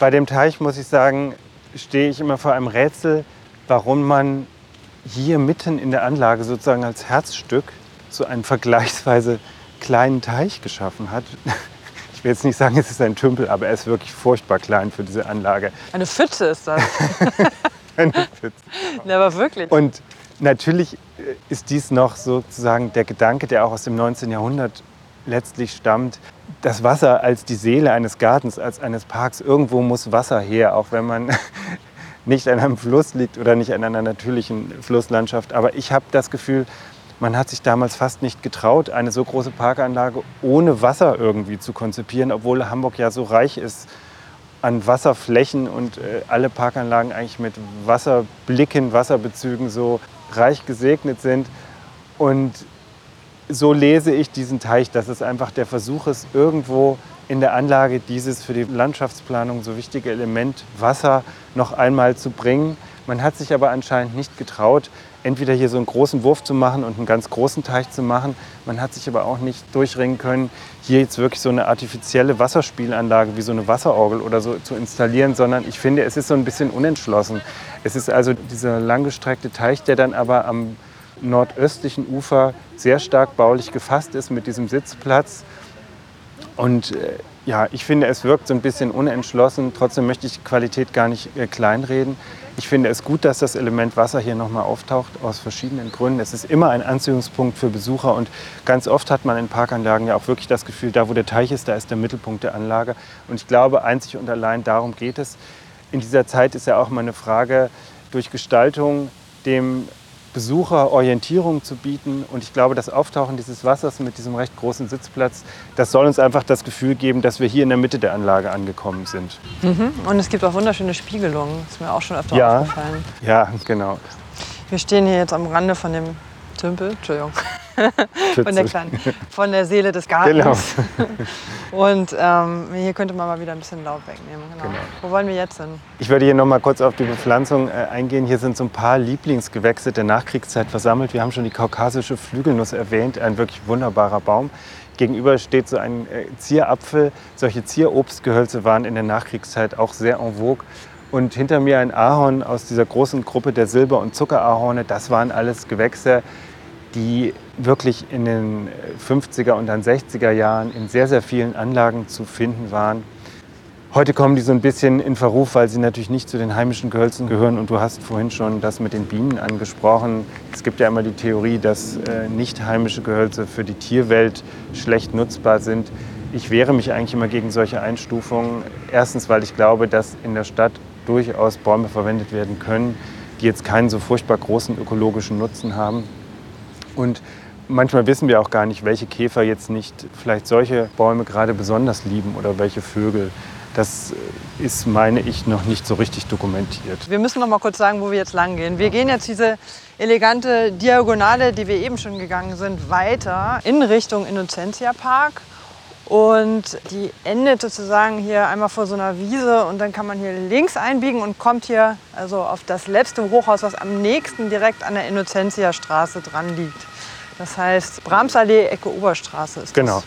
Bei dem Teich, muss ich sagen, stehe ich immer vor einem Rätsel, warum man hier mitten in der Anlage sozusagen als Herzstück so einen vergleichsweise kleinen Teich geschaffen hat. Ich will jetzt nicht sagen, es ist ein Tümpel, aber er ist wirklich furchtbar klein für diese Anlage. Eine Pfütze ist das. Eine Pfütze. Ja, aber wirklich. Und natürlich äh, ist dies noch sozusagen der Gedanke, der auch aus dem 19. Jahrhundert letztlich stammt. Das Wasser als die Seele eines Gartens, als eines Parks. Irgendwo muss Wasser her, auch wenn man nicht an einem Fluss liegt oder nicht an einer natürlichen Flusslandschaft. Aber ich habe das Gefühl, man hat sich damals fast nicht getraut, eine so große Parkanlage ohne Wasser irgendwie zu konzipieren, obwohl Hamburg ja so reich ist an Wasserflächen und äh, alle Parkanlagen eigentlich mit Wasserblicken, Wasserbezügen so reich gesegnet sind. Und so lese ich diesen Teich, dass es einfach der Versuch ist, irgendwo in der Anlage dieses für die Landschaftsplanung so wichtige Element Wasser noch einmal zu bringen. Man hat sich aber anscheinend nicht getraut, entweder hier so einen großen Wurf zu machen und einen ganz großen Teich zu machen. Man hat sich aber auch nicht durchringen können, hier jetzt wirklich so eine artifizielle Wasserspielanlage wie so eine Wasserorgel oder so zu installieren, sondern ich finde, es ist so ein bisschen unentschlossen. Es ist also dieser langgestreckte Teich, der dann aber am nordöstlichen Ufer sehr stark baulich gefasst ist mit diesem Sitzplatz. Und äh, ja, ich finde, es wirkt so ein bisschen unentschlossen. Trotzdem möchte ich Qualität gar nicht äh, kleinreden. Ich finde es gut, dass das Element Wasser hier nochmal auftaucht, aus verschiedenen Gründen. Es ist immer ein Anziehungspunkt für Besucher und ganz oft hat man in Parkanlagen ja auch wirklich das Gefühl, da wo der Teich ist, da ist der Mittelpunkt der Anlage. Und ich glaube, einzig und allein darum geht es. In dieser Zeit ist ja auch mal eine Frage, durch Gestaltung dem Besucher Orientierung zu bieten. Und ich glaube, das Auftauchen dieses Wassers mit diesem recht großen Sitzplatz, das soll uns einfach das Gefühl geben, dass wir hier in der Mitte der Anlage angekommen sind. Mhm. Und es gibt auch wunderschöne Spiegelungen. Das ist mir auch schon öfter ja, aufgefallen. Ja, genau. Wir stehen hier jetzt am Rande von dem Tümpel, Entschuldigung, von der, kleinen, von der Seele des Gartens. Genau. Und ähm, hier könnte man mal wieder ein bisschen Laub wegnehmen. Genau. Genau. Wo wollen wir jetzt hin? Ich würde hier noch mal kurz auf die Bepflanzung äh, eingehen. Hier sind so ein paar Lieblingsgewächse der Nachkriegszeit versammelt. Wir haben schon die kaukasische Flügelnuss erwähnt, ein wirklich wunderbarer Baum. Gegenüber steht so ein äh, Zierapfel. Solche Zierobstgehölze waren in der Nachkriegszeit auch sehr en vogue. Und hinter mir ein Ahorn aus dieser großen Gruppe der Silber- und Zuckerahorne. Das waren alles Gewächse, die wirklich in den 50er und dann 60er Jahren in sehr, sehr vielen Anlagen zu finden waren. Heute kommen die so ein bisschen in Verruf, weil sie natürlich nicht zu den heimischen Gehölzen gehören. Und du hast vorhin schon das mit den Bienen angesprochen. Es gibt ja immer die Theorie, dass äh, nicht heimische Gehölze für die Tierwelt schlecht nutzbar sind. Ich wehre mich eigentlich immer gegen solche Einstufungen. Erstens, weil ich glaube, dass in der Stadt durchaus Bäume verwendet werden können, die jetzt keinen so furchtbar großen ökologischen Nutzen haben. Und manchmal wissen wir auch gar nicht, welche Käfer jetzt nicht vielleicht solche Bäume gerade besonders lieben oder welche Vögel. Das ist, meine ich, noch nicht so richtig dokumentiert. Wir müssen noch mal kurz sagen, wo wir jetzt lang gehen. Wir gehen jetzt diese elegante Diagonale, die wir eben schon gegangen sind, weiter in Richtung Innocentia Park. Und die endet sozusagen hier einmal vor so einer Wiese und dann kann man hier links einbiegen und kommt hier also auf das letzte Hochhaus, was am nächsten direkt an der Innocentia-Straße dran liegt. Das heißt Bramsallee, Ecke Oberstraße ist Genau. Das.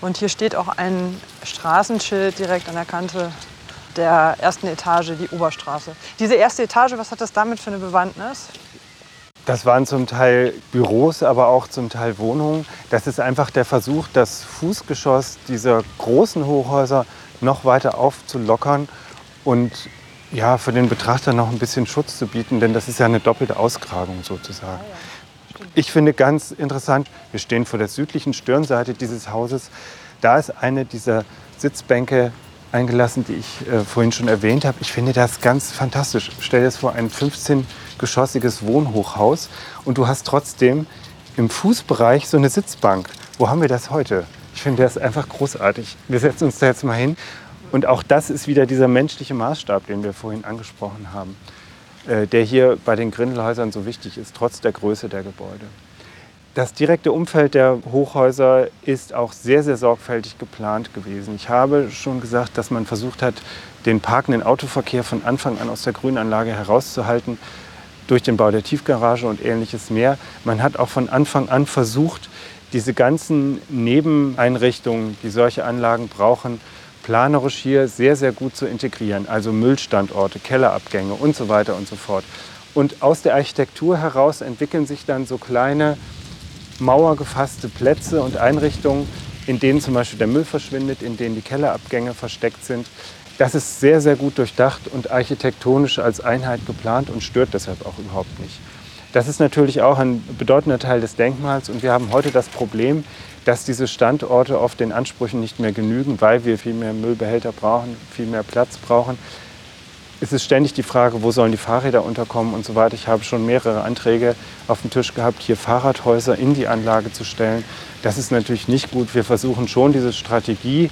Und hier steht auch ein Straßenschild direkt an der Kante der ersten Etage, die Oberstraße. Diese erste Etage, was hat das damit für eine Bewandtnis? Das waren zum Teil Büros, aber auch zum Teil Wohnungen. Das ist einfach der Versuch, das Fußgeschoss dieser großen Hochhäuser noch weiter aufzulockern und ja, für den Betrachter noch ein bisschen Schutz zu bieten, denn das ist ja eine doppelte Ausgrabung sozusagen. Ich finde ganz interessant, wir stehen vor der südlichen Stirnseite dieses Hauses. Da ist eine dieser Sitzbänke eingelassen, die ich äh, vorhin schon erwähnt habe. Ich finde das ganz fantastisch. Stell dir das vor, ein 15-geschossiges Wohnhochhaus und du hast trotzdem im Fußbereich so eine Sitzbank. Wo haben wir das heute? Ich finde das einfach großartig. Wir setzen uns da jetzt mal hin. Und auch das ist wieder dieser menschliche Maßstab, den wir vorhin angesprochen haben, äh, der hier bei den Grindelhäusern so wichtig ist, trotz der Größe der Gebäude. Das direkte Umfeld der Hochhäuser ist auch sehr, sehr sorgfältig geplant gewesen. Ich habe schon gesagt, dass man versucht hat, den parkenden Autoverkehr von Anfang an aus der Grünanlage herauszuhalten durch den Bau der Tiefgarage und ähnliches mehr. Man hat auch von Anfang an versucht, diese ganzen Nebeneinrichtungen, die solche Anlagen brauchen, planerisch hier sehr, sehr gut zu integrieren. Also Müllstandorte, Kellerabgänge und so weiter und so fort. Und aus der Architektur heraus entwickeln sich dann so kleine mauergefasste Plätze und Einrichtungen, in denen zum Beispiel der Müll verschwindet, in denen die Kellerabgänge versteckt sind. Das ist sehr, sehr gut durchdacht und architektonisch als Einheit geplant und stört deshalb auch überhaupt nicht. Das ist natürlich auch ein bedeutender Teil des Denkmals und wir haben heute das Problem, dass diese Standorte oft den Ansprüchen nicht mehr genügen, weil wir viel mehr Müllbehälter brauchen, viel mehr Platz brauchen. Es ist ständig die Frage, wo sollen die Fahrräder unterkommen und so weiter. Ich habe schon mehrere Anträge auf dem Tisch gehabt, hier Fahrradhäuser in die Anlage zu stellen. Das ist natürlich nicht gut. Wir versuchen schon diese Strategie,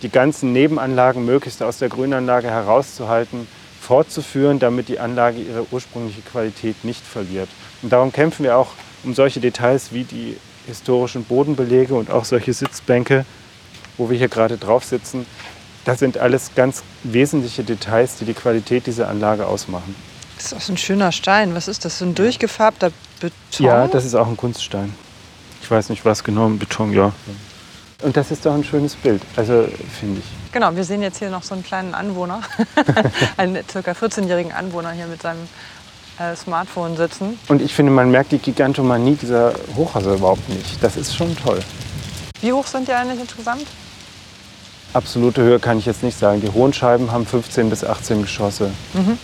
die ganzen Nebenanlagen möglichst aus der Grünanlage herauszuhalten, fortzuführen, damit die Anlage ihre ursprüngliche Qualität nicht verliert. Und darum kämpfen wir auch um solche Details wie die historischen Bodenbelege und auch solche Sitzbänke, wo wir hier gerade drauf sitzen. Das sind alles ganz wesentliche Details, die die Qualität dieser Anlage ausmachen. Das ist auch so ein schöner Stein. Was ist das? So ein durchgefärbter Beton? Ja, das ist auch ein Kunststein. Ich weiß nicht, was genau, Beton, ja. Und das ist doch ein schönes Bild, also finde ich. Genau, wir sehen jetzt hier noch so einen kleinen Anwohner, einen ca. 14-jährigen Anwohner hier mit seinem äh, Smartphone sitzen. Und ich finde, man merkt die Gigantomanie dieser Hochhäuser überhaupt nicht. Das ist schon toll. Wie hoch sind die eigentlich insgesamt? Absolute Höhe kann ich jetzt nicht sagen. Die hohen Scheiben haben 15 bis 18 Geschosse. Mhm.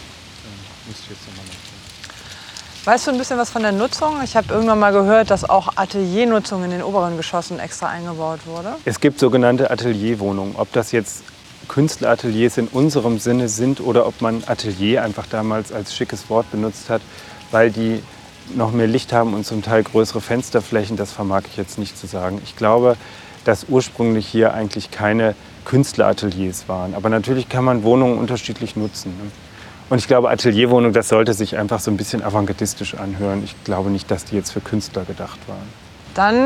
Weißt du ein bisschen was von der Nutzung? Ich habe irgendwann mal gehört, dass auch Ateliernutzung in den oberen Geschossen extra eingebaut wurde. Es gibt sogenannte Atelierwohnungen. Ob das jetzt Künstlerateliers in unserem Sinne sind oder ob man Atelier einfach damals als schickes Wort benutzt hat, weil die noch mehr Licht haben und zum Teil größere Fensterflächen, das vermag ich jetzt nicht zu sagen. Ich glaube, dass ursprünglich hier eigentlich keine Künstlerateliers waren. Aber natürlich kann man Wohnungen unterschiedlich nutzen. Ne? Und ich glaube, Atelierwohnung, das sollte sich einfach so ein bisschen avantgardistisch anhören. Ich glaube nicht, dass die jetzt für Künstler gedacht waren. Dann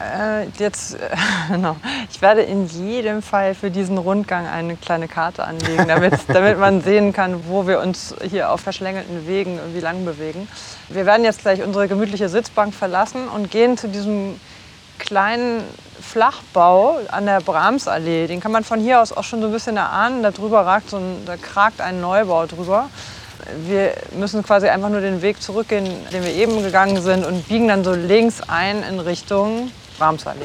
äh, jetzt, äh, no. ich werde in jedem Fall für diesen Rundgang eine kleine Karte anlegen, damit, damit man sehen kann, wo wir uns hier auf verschlängelten Wegen irgendwie lang bewegen. Wir werden jetzt gleich unsere gemütliche Sitzbank verlassen und gehen zu diesem kleinen Flachbau an der Brahmsallee. Den kann man von hier aus auch schon so ein bisschen erahnen. Da drüber ragt so ein, da kragt ein Neubau drüber wir müssen quasi einfach nur den Weg zurückgehen, den wir eben gegangen sind und biegen dann so links ein in Richtung Ramsallee.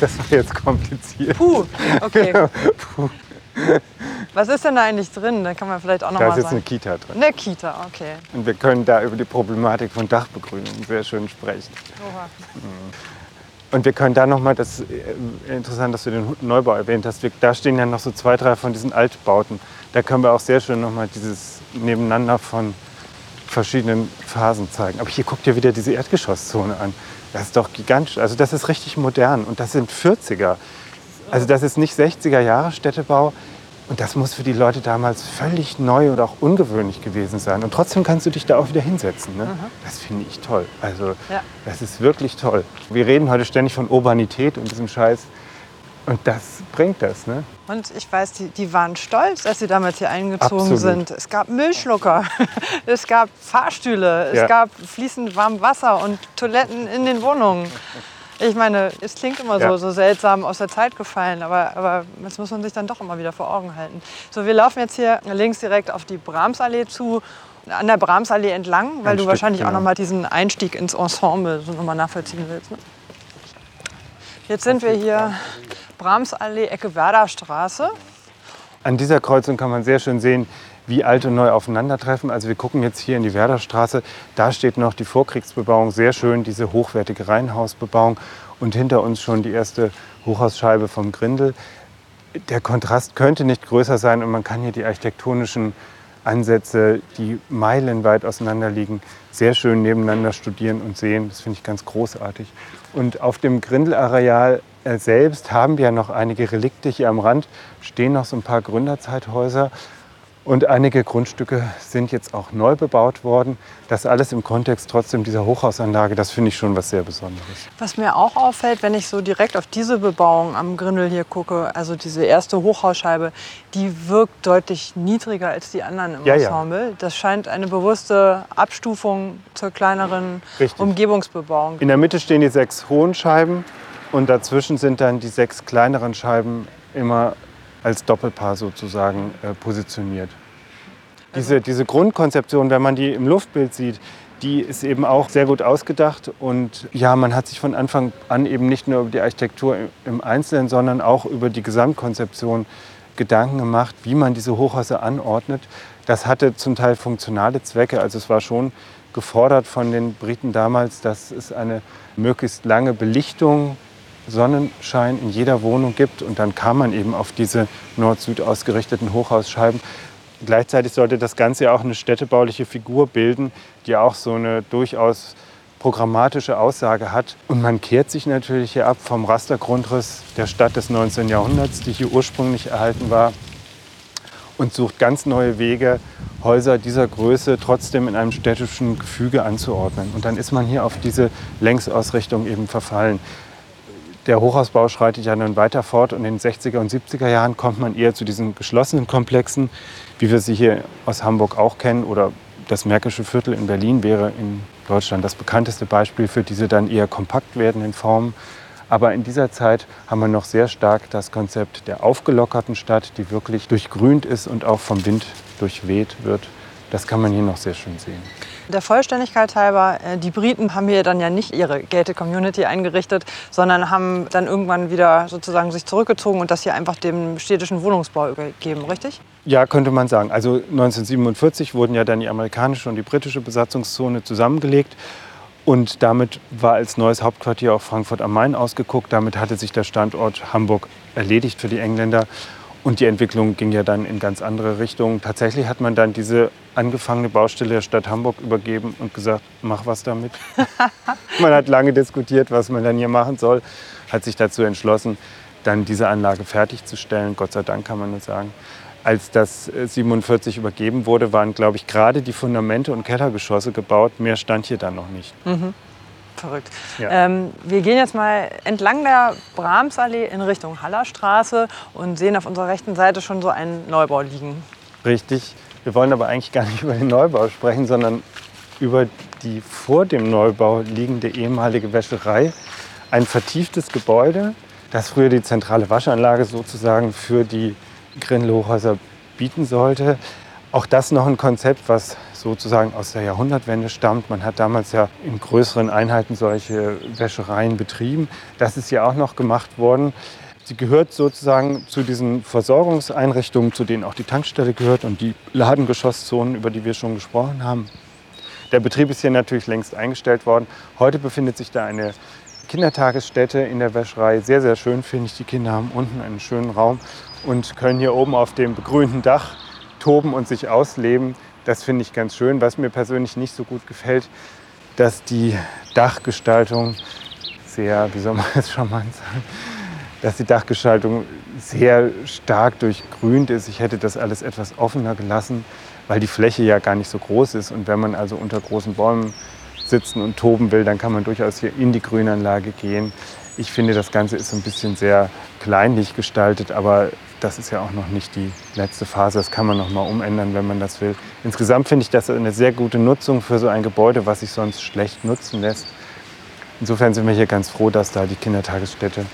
Das war jetzt kompliziert. Puh, okay. Puh. Was ist denn da eigentlich drin? Da kann man vielleicht auch noch da mal ist jetzt eine Kita drin. Eine Kita, okay. Und wir können da über die Problematik von Dachbegrünung sehr schön sprechen. Oha. Mhm. Und wir können da noch mal, das ist äh, interessant, dass du den Neubau erwähnt hast, da stehen ja noch so zwei, drei von diesen Altbauten. Da können wir auch sehr schön noch mal dieses Nebeneinander von verschiedenen Phasen zeigen. Aber hier guckt ihr wieder diese Erdgeschosszone an. Das ist doch gigantisch. Also das ist richtig modern und das sind 40er. Also das ist nicht 60er Jahre Städtebau. Und das muss für die Leute damals völlig neu und auch ungewöhnlich gewesen sein. Und trotzdem kannst du dich da auch wieder hinsetzen. Ne? Mhm. Das finde ich toll. Also ja. das ist wirklich toll. Wir reden heute ständig von Urbanität und diesem Scheiß und das bringt das. Ne? Und ich weiß, die, die waren stolz, als sie damals hier eingezogen Absolut. sind. Es gab Müllschlucker, es gab Fahrstühle, es ja. gab fließend warmes Wasser und Toiletten in den Wohnungen. Ich meine, es klingt immer ja. so, so seltsam aus der Zeit gefallen, aber, aber das muss man sich dann doch immer wieder vor Augen halten. So, wir laufen jetzt hier links direkt auf die Brahmsallee zu, an der Brahmsallee entlang, weil Ein du Stück, wahrscheinlich genau. auch noch mal diesen Einstieg ins Ensemble so noch mal nachvollziehen willst. Ne? Jetzt sind wir hier Brahmsallee, Ecke Werderstraße. An dieser Kreuzung kann man sehr schön sehen, wie alt und neu aufeinandertreffen. Also wir gucken jetzt hier in die Werderstraße. Da steht noch die Vorkriegsbebauung, sehr schön, diese hochwertige Reihenhausbebauung. Und hinter uns schon die erste Hochhausscheibe vom Grindel. Der Kontrast könnte nicht größer sein und man kann hier die architektonischen Ansätze, die meilenweit auseinander liegen, sehr schön nebeneinander studieren und sehen. Das finde ich ganz großartig. Und auf dem Grindelareal äh, selbst haben wir noch einige Relikte. Hier am Rand stehen noch so ein paar Gründerzeithäuser. Und einige Grundstücke sind jetzt auch neu bebaut worden. Das alles im Kontext trotzdem dieser Hochhausanlage, das finde ich schon was sehr Besonderes. Was mir auch auffällt, wenn ich so direkt auf diese Bebauung am Grindel hier gucke, also diese erste Hochhausscheibe, die wirkt deutlich niedriger als die anderen im ja, Ensemble. Ja. Das scheint eine bewusste Abstufung zur kleineren Richtig. Umgebungsbebauung. In der Mitte stehen die sechs hohen Scheiben und dazwischen sind dann die sechs kleineren Scheiben immer als Doppelpaar sozusagen äh, positioniert. Diese, diese Grundkonzeption, wenn man die im Luftbild sieht, die ist eben auch sehr gut ausgedacht. Und ja, man hat sich von Anfang an eben nicht nur über die Architektur im Einzelnen, sondern auch über die Gesamtkonzeption Gedanken gemacht, wie man diese Hochhäuser anordnet. Das hatte zum Teil funktionale Zwecke. Also es war schon gefordert von den Briten damals, dass es eine möglichst lange Belichtung, Sonnenschein in jeder Wohnung gibt. Und dann kam man eben auf diese Nord-Süd ausgerichteten Hochhausscheiben. Gleichzeitig sollte das Ganze ja auch eine städtebauliche Figur bilden, die auch so eine durchaus programmatische Aussage hat. Und man kehrt sich natürlich hier ab vom Rastergrundriss der Stadt des 19. Jahrhunderts, die hier ursprünglich erhalten war, und sucht ganz neue Wege, Häuser dieser Größe trotzdem in einem städtischen Gefüge anzuordnen. Und dann ist man hier auf diese Längsausrichtung eben verfallen. Der Hochhausbau schreitet ja dann weiter fort und in den 60er und 70er Jahren kommt man eher zu diesen geschlossenen Komplexen, wie wir sie hier aus Hamburg auch kennen. Oder das Märkische Viertel in Berlin wäre in Deutschland das bekannteste Beispiel für diese dann eher kompakt werdenden Formen. Aber in dieser Zeit haben wir noch sehr stark das Konzept der aufgelockerten Stadt, die wirklich durchgrünt ist und auch vom Wind durchweht wird. Das kann man hier noch sehr schön sehen. Der Vollständigkeit halber, äh, die Briten haben hier dann ja nicht ihre Gated Community eingerichtet, sondern haben dann irgendwann wieder sozusagen sich zurückgezogen und das hier einfach dem städtischen Wohnungsbau übergeben, richtig? Ja, könnte man sagen. Also 1947 wurden ja dann die amerikanische und die britische Besatzungszone zusammengelegt. Und damit war als neues Hauptquartier auch Frankfurt am Main ausgeguckt. Damit hatte sich der Standort Hamburg erledigt für die Engländer. Und die Entwicklung ging ja dann in ganz andere Richtungen. Tatsächlich hat man dann diese angefangene Baustelle der Stadt Hamburg übergeben und gesagt, mach was damit. man hat lange diskutiert, was man dann hier machen soll, hat sich dazu entschlossen, dann diese Anlage fertigzustellen. Gott sei Dank kann man nur sagen als das 47 äh, übergeben wurde, waren, glaube ich, gerade die Fundamente und Kellergeschosse gebaut. Mehr stand hier dann noch nicht. Mhm. Verrückt. Ja. Ähm, wir gehen jetzt mal entlang der Brahmsallee in Richtung Hallerstraße und sehen auf unserer rechten Seite schon so einen Neubau liegen. Richtig. Wir wollen aber eigentlich gar nicht über den Neubau sprechen, sondern über die vor dem Neubau liegende ehemalige Wäscherei. Ein vertieftes Gebäude, das früher die zentrale Waschanlage sozusagen für die Grinl-Hochhäuser bieten sollte. Auch das noch ein Konzept, was sozusagen aus der Jahrhundertwende stammt. Man hat damals ja in größeren Einheiten solche Wäschereien betrieben. Das ist ja auch noch gemacht worden. Sie gehört sozusagen zu diesen Versorgungseinrichtungen, zu denen auch die Tankstelle gehört und die Ladengeschosszonen, über die wir schon gesprochen haben. Der Betrieb ist hier natürlich längst eingestellt worden. Heute befindet sich da eine Kindertagesstätte in der Wäscherei. Sehr, sehr schön finde ich. Die Kinder haben unten einen schönen Raum und können hier oben auf dem begrünten Dach toben und sich ausleben. Das finde ich ganz schön. Was mir persönlich nicht so gut gefällt, dass die Dachgestaltung sehr, wie soll man schon mal sagen, dass die Dachgestaltung sehr stark durchgrünt ist. Ich hätte das alles etwas offener gelassen, weil die Fläche ja gar nicht so groß ist. Und wenn man also unter großen Bäumen sitzen und toben will, dann kann man durchaus hier in die Grünanlage gehen. Ich finde, das Ganze ist ein bisschen sehr kleinlich gestaltet, aber das ist ja auch noch nicht die letzte Phase. Das kann man noch mal umändern, wenn man das will. Insgesamt finde ich das eine sehr gute Nutzung für so ein Gebäude, was sich sonst schlecht nutzen lässt. Insofern sind wir hier ganz froh, dass da die Kindertagesstätte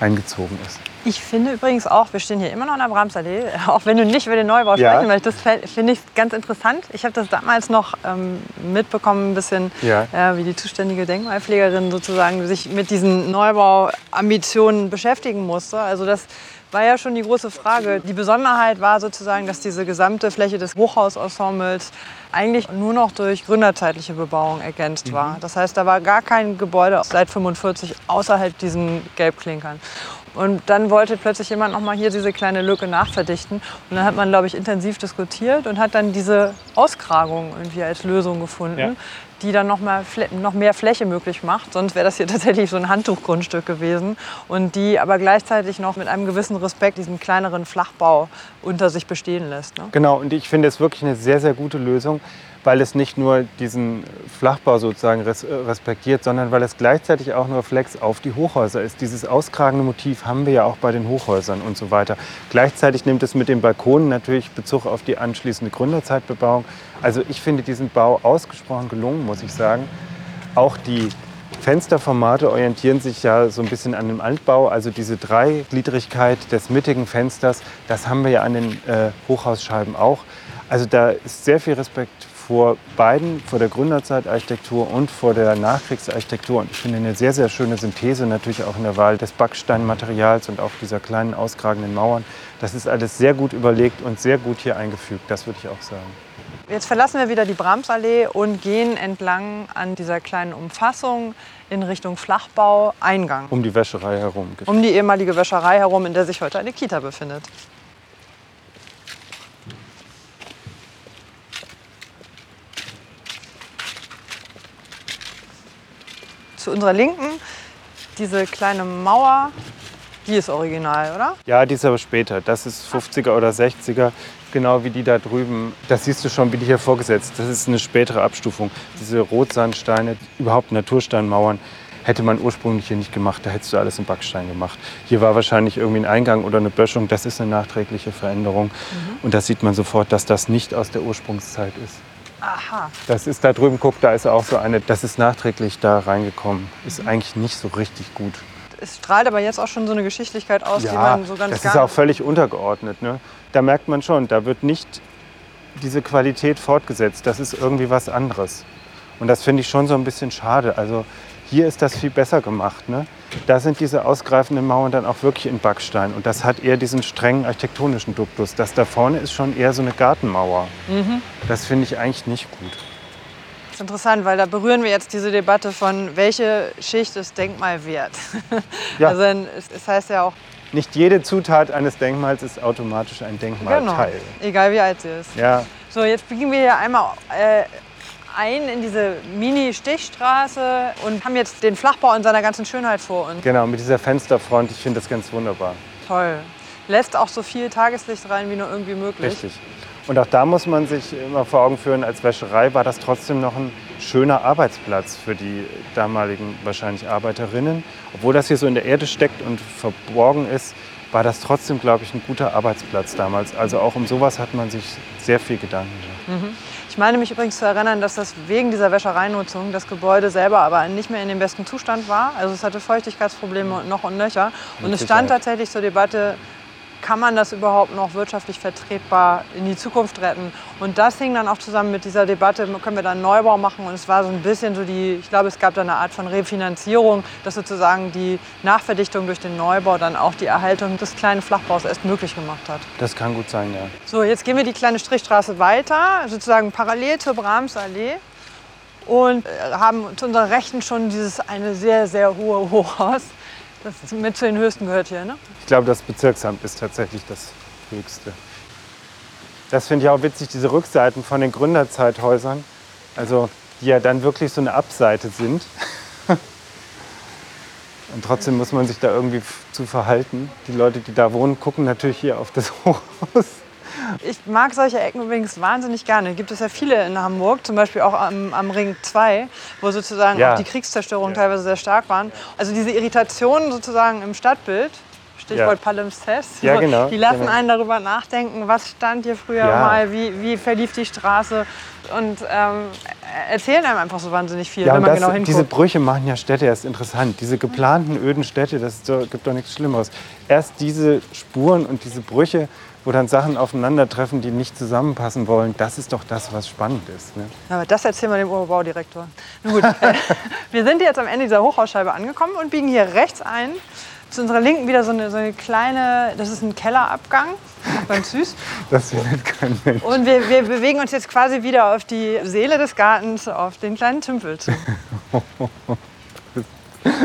eingezogen ist. Ich finde übrigens auch, wir stehen hier immer noch in der Bramsallee, auch wenn du nicht über den Neubau ja. sprechen möchtest, finde ich ganz interessant. Ich habe das damals noch ähm, mitbekommen, ein bisschen, ja. äh, wie die zuständige Denkmalpflegerin sozusagen sich mit diesen Neubauambitionen beschäftigen musste. Also das war ja schon die große Frage. Die Besonderheit war sozusagen, dass diese gesamte Fläche des Hochhausensembles eigentlich nur noch durch gründerzeitliche Bebauung ergänzt war. Mhm. Das heißt, da war gar kein Gebäude seit 45 außerhalb diesen Gelbklinkern. Und dann wollte plötzlich jemand noch mal hier diese kleine Lücke nachverdichten. Und dann hat man, glaube ich, intensiv diskutiert und hat dann diese Auskragung irgendwie als Lösung gefunden. Ja die dann noch, mal, noch mehr Fläche möglich macht. Sonst wäre das hier tatsächlich so ein Handtuchgrundstück gewesen. Und die aber gleichzeitig noch mit einem gewissen Respekt diesen kleineren Flachbau unter sich bestehen lässt. Ne? Genau, und ich finde es wirklich eine sehr, sehr gute Lösung weil es nicht nur diesen Flachbau sozusagen äh, respektiert, sondern weil es gleichzeitig auch nur Flex auf die Hochhäuser ist. Dieses auskragende Motiv haben wir ja auch bei den Hochhäusern und so weiter. Gleichzeitig nimmt es mit den Balkonen natürlich Bezug auf die anschließende Gründerzeitbebauung. Also ich finde diesen Bau ausgesprochen gelungen, muss ich sagen. Auch die Fensterformate orientieren sich ja so ein bisschen an dem Altbau. Also diese Dreigliedrigkeit des mittigen Fensters, das haben wir ja an den äh, Hochhausscheiben auch. Also da ist sehr viel Respekt vor beiden, vor der Gründerzeitarchitektur und vor der Nachkriegsarchitektur. Und ich finde eine sehr, sehr schöne Synthese natürlich auch in der Wahl des Backsteinmaterials und auch dieser kleinen auskragenden Mauern. Das ist alles sehr gut überlegt und sehr gut hier eingefügt, das würde ich auch sagen. Jetzt verlassen wir wieder die Bramsallee und gehen entlang an dieser kleinen Umfassung in Richtung Flachbau-Eingang. Um die Wäscherei herum. Um die ehemalige Wäscherei herum, in der sich heute eine Kita befindet. Zu unserer Linken diese kleine Mauer, die ist original, oder? Ja, die ist aber später. Das ist 50er oder 60er, genau wie die da drüben. Das siehst du schon, wie die hier vorgesetzt. Das ist eine spätere Abstufung. Diese Rotsandsteine, überhaupt Natursteinmauern, hätte man ursprünglich hier nicht gemacht. Da hättest du alles in Backstein gemacht. Hier war wahrscheinlich irgendwie ein Eingang oder eine Böschung. Das ist eine nachträgliche Veränderung. Mhm. Und da sieht man sofort, dass das nicht aus der Ursprungszeit ist. Aha. Das ist da drüben, guck, da ist auch so eine, das ist nachträglich da reingekommen. Ist mhm. eigentlich nicht so richtig gut. Es strahlt aber jetzt auch schon so eine Geschichtlichkeit aus, ja, die man so ganz Das ist auch völlig untergeordnet. Ne? Da merkt man schon, da wird nicht diese Qualität fortgesetzt. Das ist irgendwie was anderes. Und das finde ich schon so ein bisschen schade. Also hier ist das viel besser gemacht. Ne? Da sind diese ausgreifenden Mauern dann auch wirklich in Backstein. Und das hat eher diesen strengen architektonischen Duktus. Das da vorne ist schon eher so eine Gartenmauer. Mhm. Das finde ich eigentlich nicht gut. Das ist interessant, weil da berühren wir jetzt diese Debatte von, welche Schicht ist Denkmal wert. Ja. Also es, heißt ja auch, nicht jede Zutat eines Denkmals ist automatisch ein Denkmalteil. Genau. Egal wie alt sie ist. Ja. So, jetzt biegen wir hier einmal äh, ein in diese Mini-Stichstraße und haben jetzt den Flachbau in seiner ganzen Schönheit vor uns. Genau, mit dieser Fensterfront. Ich finde das ganz wunderbar. Toll. Lässt auch so viel Tageslicht rein wie nur irgendwie möglich. Richtig. Und auch da muss man sich immer vor Augen führen, als Wäscherei war das trotzdem noch ein schöner Arbeitsplatz für die damaligen wahrscheinlich Arbeiterinnen. Obwohl das hier so in der Erde steckt und verborgen ist, war das trotzdem, glaube ich, ein guter Arbeitsplatz damals. Also auch um sowas hat man sich sehr viel Gedanken gemacht. Mhm. Ich meine mich übrigens zu erinnern, dass das wegen dieser Wäschereinutzung das Gebäude selber aber nicht mehr in dem besten Zustand war. Also es hatte Feuchtigkeitsprobleme noch und nöcher. Und es stand tatsächlich zur Debatte, kann man das überhaupt noch wirtschaftlich vertretbar in die Zukunft retten? Und das hing dann auch zusammen mit dieser Debatte, können wir da einen Neubau machen? Und es war so ein bisschen so die, ich glaube, es gab da eine Art von Refinanzierung, dass sozusagen die Nachverdichtung durch den Neubau dann auch die Erhaltung des kleinen Flachbaus erst möglich gemacht hat. Das kann gut sein, ja. So, jetzt gehen wir die kleine Strichstraße weiter, sozusagen parallel zur Brahmsallee und äh, haben zu unserer Rechten schon dieses eine sehr, sehr hohe Hochhaus. Das mit zu den höchsten gehört hier, ne? Ich glaube, das Bezirksamt ist tatsächlich das höchste. Das finde ich auch witzig, diese Rückseiten von den Gründerzeithäusern, also die ja dann wirklich so eine Abseite sind. Und trotzdem muss man sich da irgendwie zu verhalten. Die Leute, die da wohnen, gucken natürlich hier auf das Hochhaus. Ich mag solche Ecken übrigens wahnsinnig gerne. Gibt es ja viele in Hamburg, zum Beispiel auch am, am Ring 2, wo sozusagen ja. auch die Kriegszerstörungen ja. teilweise sehr stark waren. Also diese Irritationen sozusagen im Stadtbild, Stichwort ja. Palimpsest, ja, genau, die lassen genau. einen darüber nachdenken, was stand hier früher ja. mal, wie, wie verlief die Straße und ähm, erzählen einem einfach so wahnsinnig viel, ja, wenn man das, genau hinguckt. Diese Brüche machen ja Städte erst interessant. Diese geplanten öden Städte, das gibt doch nichts Schlimmeres. Erst diese Spuren und diese Brüche wo dann Sachen aufeinandertreffen, die nicht zusammenpassen wollen, das ist doch das, was spannend ist. Ne? Aber das erzählen wir dem Oberbaudirektor. Nun gut, äh, wir sind jetzt am Ende dieser Hochhausscheibe angekommen und biegen hier rechts ein. Zu unserer Linken wieder so eine, so eine kleine, das ist ein Kellerabgang, ganz süß. Das findet kein Mensch. Und wir, wir bewegen uns jetzt quasi wieder auf die Seele des Gartens, auf den kleinen Tümpel zu.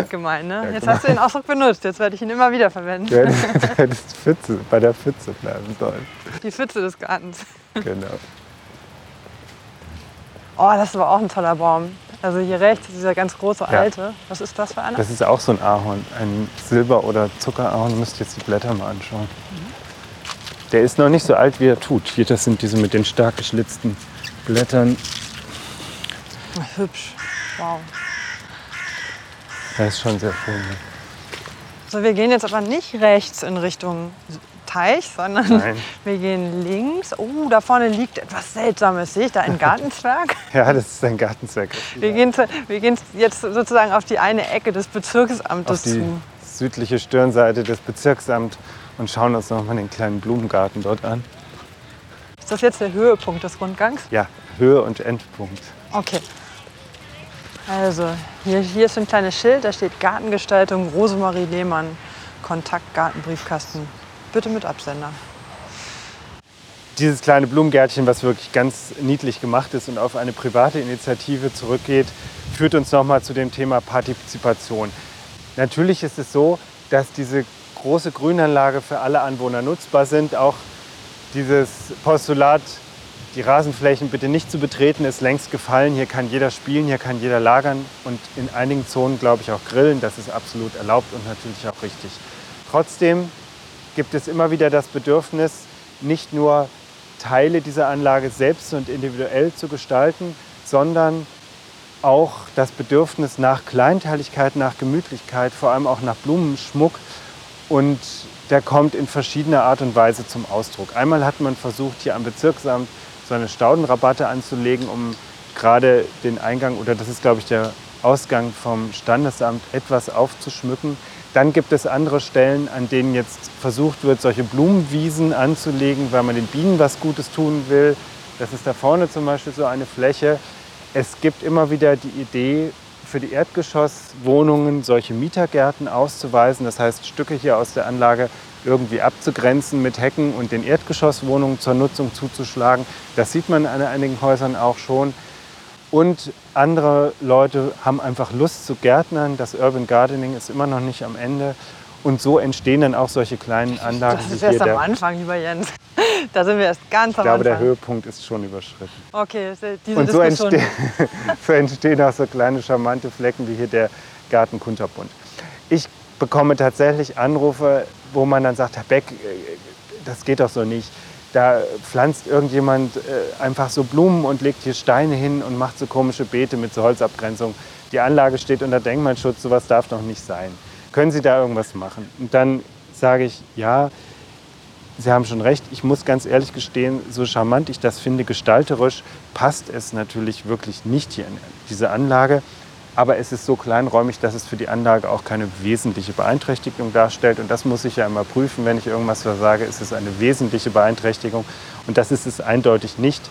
Gemein, ne? Ja, jetzt hast du den Ausdruck benutzt, jetzt werde ich ihn immer wieder verwenden. Du hättest Pfütze, bei der Pfütze bleiben sollen. Die Pfütze des Gartens. Genau. Oh, das ist aber auch ein toller Baum. Also hier rechts, dieser ganz große alte. Ja. Was ist das für einer? Das ist auch so ein Ahorn, ein Silber- oder Zuckerahorn. Müsst jetzt die Blätter mal anschauen. Mhm. Der ist noch nicht so alt, wie er tut. Hier, das sind diese mit den stark geschlitzten Blättern. Hübsch. Wow. Das ist schon sehr schön. So, wir gehen jetzt aber nicht rechts in Richtung Teich, sondern Nein. wir gehen links. Oh, da vorne liegt etwas Seltsames. Sehe ich da ein Gartenzwerg? ja, das ist ein Gartenzwerg. Wir gehen, zu, wir gehen jetzt sozusagen auf die eine Ecke des Bezirksamtes auf die zu. südliche Stirnseite des Bezirksamts und schauen uns noch mal den kleinen Blumengarten dort an. Ist das jetzt der Höhepunkt des Rundgangs? Ja, Höhe- und Endpunkt. Okay. Also, hier, hier ist ein kleines Schild, da steht Gartengestaltung Rosemarie Lehmann, Kontakt Gartenbriefkasten. Bitte mit Absender. Dieses kleine Blumengärtchen, was wirklich ganz niedlich gemacht ist und auf eine private Initiative zurückgeht, führt uns nochmal zu dem Thema Partizipation. Natürlich ist es so, dass diese große Grünanlage für alle Anwohner nutzbar sind. Auch dieses Postulat, die Rasenflächen bitte nicht zu betreten, ist längst gefallen. Hier kann jeder spielen, hier kann jeder lagern und in einigen Zonen, glaube ich, auch grillen. Das ist absolut erlaubt und natürlich auch richtig. Trotzdem gibt es immer wieder das Bedürfnis, nicht nur Teile dieser Anlage selbst und individuell zu gestalten, sondern auch das Bedürfnis nach Kleinteiligkeit, nach Gemütlichkeit, vor allem auch nach Blumenschmuck. Und der kommt in verschiedener Art und Weise zum Ausdruck. Einmal hat man versucht, hier am Bezirksamt so eine Staudenrabatte anzulegen, um gerade den Eingang, oder das ist, glaube ich, der Ausgang vom Standesamt, etwas aufzuschmücken. Dann gibt es andere Stellen, an denen jetzt versucht wird, solche Blumenwiesen anzulegen, weil man den Bienen was Gutes tun will. Das ist da vorne zum Beispiel so eine Fläche. Es gibt immer wieder die Idee, für die Erdgeschosswohnungen solche Mietergärten auszuweisen. Das heißt, Stücke hier aus der Anlage irgendwie abzugrenzen mit Hecken und den Erdgeschosswohnungen zur Nutzung zuzuschlagen. Das sieht man an einigen Häusern auch schon. Und andere Leute haben einfach Lust zu Gärtnern. Das Urban Gardening ist immer noch nicht am Ende. Und so entstehen dann auch solche kleinen Anlagen. Das ist erst am Anfang, lieber Jens. Da sind wir erst ganz am ich glaube, Anfang. der Höhepunkt ist schon überschritten. Okay, diese Und so, Diskussion. entste so entstehen auch so kleine charmante Flecken wie hier der Garten Kunterbund. Ich bekomme tatsächlich Anrufe, wo man dann sagt, Herr Beck, äh, das geht doch so nicht. Da pflanzt irgendjemand äh, einfach so Blumen und legt hier Steine hin und macht so komische Beete mit so Holzabgrenzung. Die Anlage steht unter Denkmalschutz, sowas darf doch nicht sein. Können Sie da irgendwas machen? Und dann sage ich, ja, Sie haben schon recht. Ich muss ganz ehrlich gestehen, so charmant ich das finde, gestalterisch passt es natürlich wirklich nicht hier in diese Anlage. Aber es ist so kleinräumig, dass es für die Anlage auch keine wesentliche Beeinträchtigung darstellt. Und das muss ich ja immer prüfen, wenn ich irgendwas sage, ist es eine wesentliche Beeinträchtigung. Und das ist es eindeutig nicht.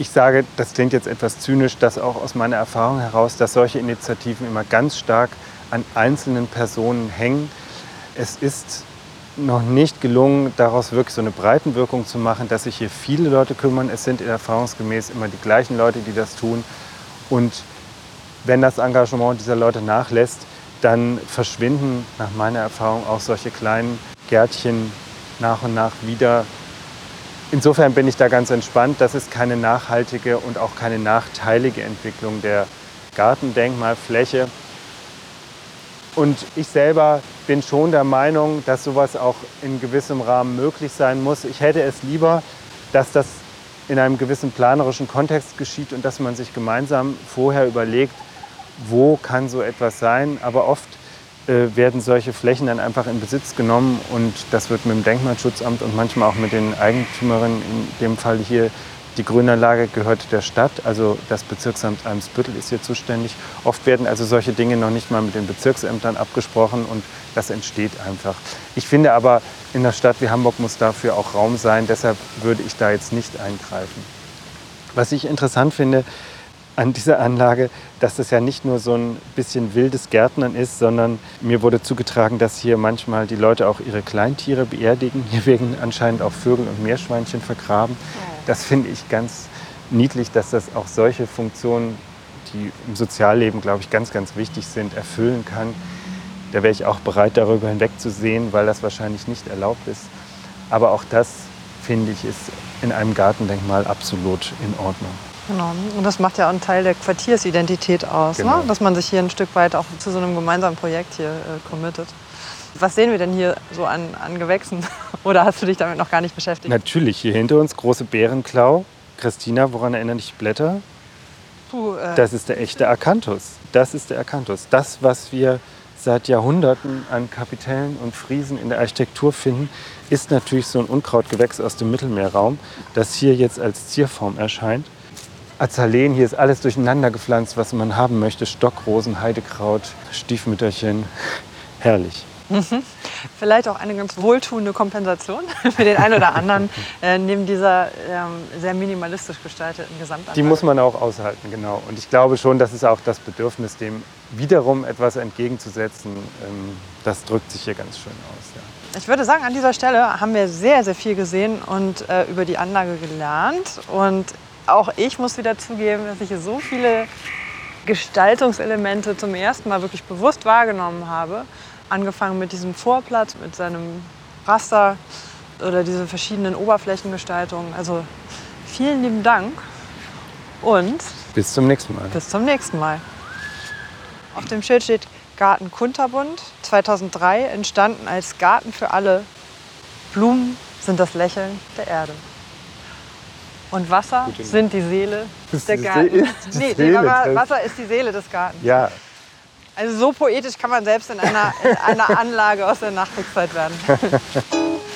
Ich sage, das klingt jetzt etwas zynisch, dass auch aus meiner Erfahrung heraus, dass solche Initiativen immer ganz stark an einzelnen Personen hängen. Es ist noch nicht gelungen, daraus wirklich so eine Breitenwirkung zu machen, dass sich hier viele Leute kümmern. Es sind erfahrungsgemäß immer die gleichen Leute, die das tun. Und wenn das Engagement dieser Leute nachlässt, dann verschwinden nach meiner Erfahrung auch solche kleinen Gärtchen nach und nach wieder. Insofern bin ich da ganz entspannt. Das ist keine nachhaltige und auch keine nachteilige Entwicklung der Gartendenkmalfläche. Und ich selber bin schon der Meinung, dass sowas auch in gewissem Rahmen möglich sein muss. Ich hätte es lieber, dass das in einem gewissen planerischen Kontext geschieht und dass man sich gemeinsam vorher überlegt, wo kann so etwas sein. Aber oft äh, werden solche Flächen dann einfach in Besitz genommen und das wird mit dem Denkmalschutzamt und manchmal auch mit den Eigentümerinnen, in dem Fall hier die Grünanlage gehört der Stadt, also das Bezirksamt Eimsbüttel ist hier zuständig. Oft werden also solche Dinge noch nicht mal mit den Bezirksämtern abgesprochen und das entsteht einfach. Ich finde aber, in einer Stadt wie Hamburg muss dafür auch Raum sein, deshalb würde ich da jetzt nicht eingreifen. Was ich interessant finde an dieser Anlage, dass das ja nicht nur so ein bisschen wildes Gärtnern ist, sondern mir wurde zugetragen, dass hier manchmal die Leute auch ihre Kleintiere beerdigen. Hier werden anscheinend auch Vögel und Meerschweinchen vergraben. Das finde ich ganz niedlich, dass das auch solche Funktionen, die im Sozialleben, glaube ich, ganz, ganz wichtig sind, erfüllen kann. Da wäre ich auch bereit, darüber hinwegzusehen, weil das wahrscheinlich nicht erlaubt ist. Aber auch das, finde ich, ist in einem Gartendenkmal absolut in Ordnung. Genau. Und das macht ja auch einen Teil der Quartiersidentität aus, Genau. ne? dass man sich hier ein Stück weit auch zu so einem gemeinsamen Projekt hier äh, committet. Was sehen wir denn hier so an, an Gewächsen? Oder hast du dich damit noch gar nicht beschäftigt? Natürlich, hier hinter uns große Bärenklau. Christina, woran erinnern dich Blätter? Puh, äh, Das ist der echte Akanthus. Das ist der Akanthus. Das, was wir seit Jahrhunderten an Kapitellen und Friesen in der Architektur finden, ist natürlich so ein Unkrautgewächs aus dem Mittelmeerraum, das hier jetzt als Zierform erscheint. Azaleen, hier ist alles durcheinander gepflanzt, was man haben möchte. Stockrosen, Heidekraut, Stiefmütterchen. Herrlich. Mhm. Vielleicht auch eine ganz wohltuende Kompensation für den einen oder anderen äh, neben dieser ähm, sehr minimalistisch gestalteten Gesamtanlage. Die muss man auch aushalten, genau. Und ich glaube schon, dass es auch das Bedürfnis, dem wiederum etwas entgegenzusetzen, ähm, das drückt sich hier ganz schön aus. Ja. Ich würde sagen, an dieser Stelle haben wir sehr, sehr viel gesehen und äh, über die Anlage gelernt. Und auch ich muss wieder zugeben, dass ich hier so viele Gestaltungselemente zum ersten Mal wirklich bewusst wahrgenommen habe. Angefangen mit diesem Vorplatz, mit seinem Raster oder diese verschiedenen Oberflächengestaltungen. Also vielen lieben Dank und bis zum nächsten Mal. Bis zum nächsten Mal. Auf dem Schild steht Garten Kunterbund, 2003 entstanden als Garten für alle. Blumen sind das Lächeln der Erde. Und Wasser sind die Seele der Garten. Nee, Seele Wasser ist die Seele des Gartens. Ja. Also so poetisch kann man selbst in einer, in einer Anlage aus der Nachkriegszeit werden.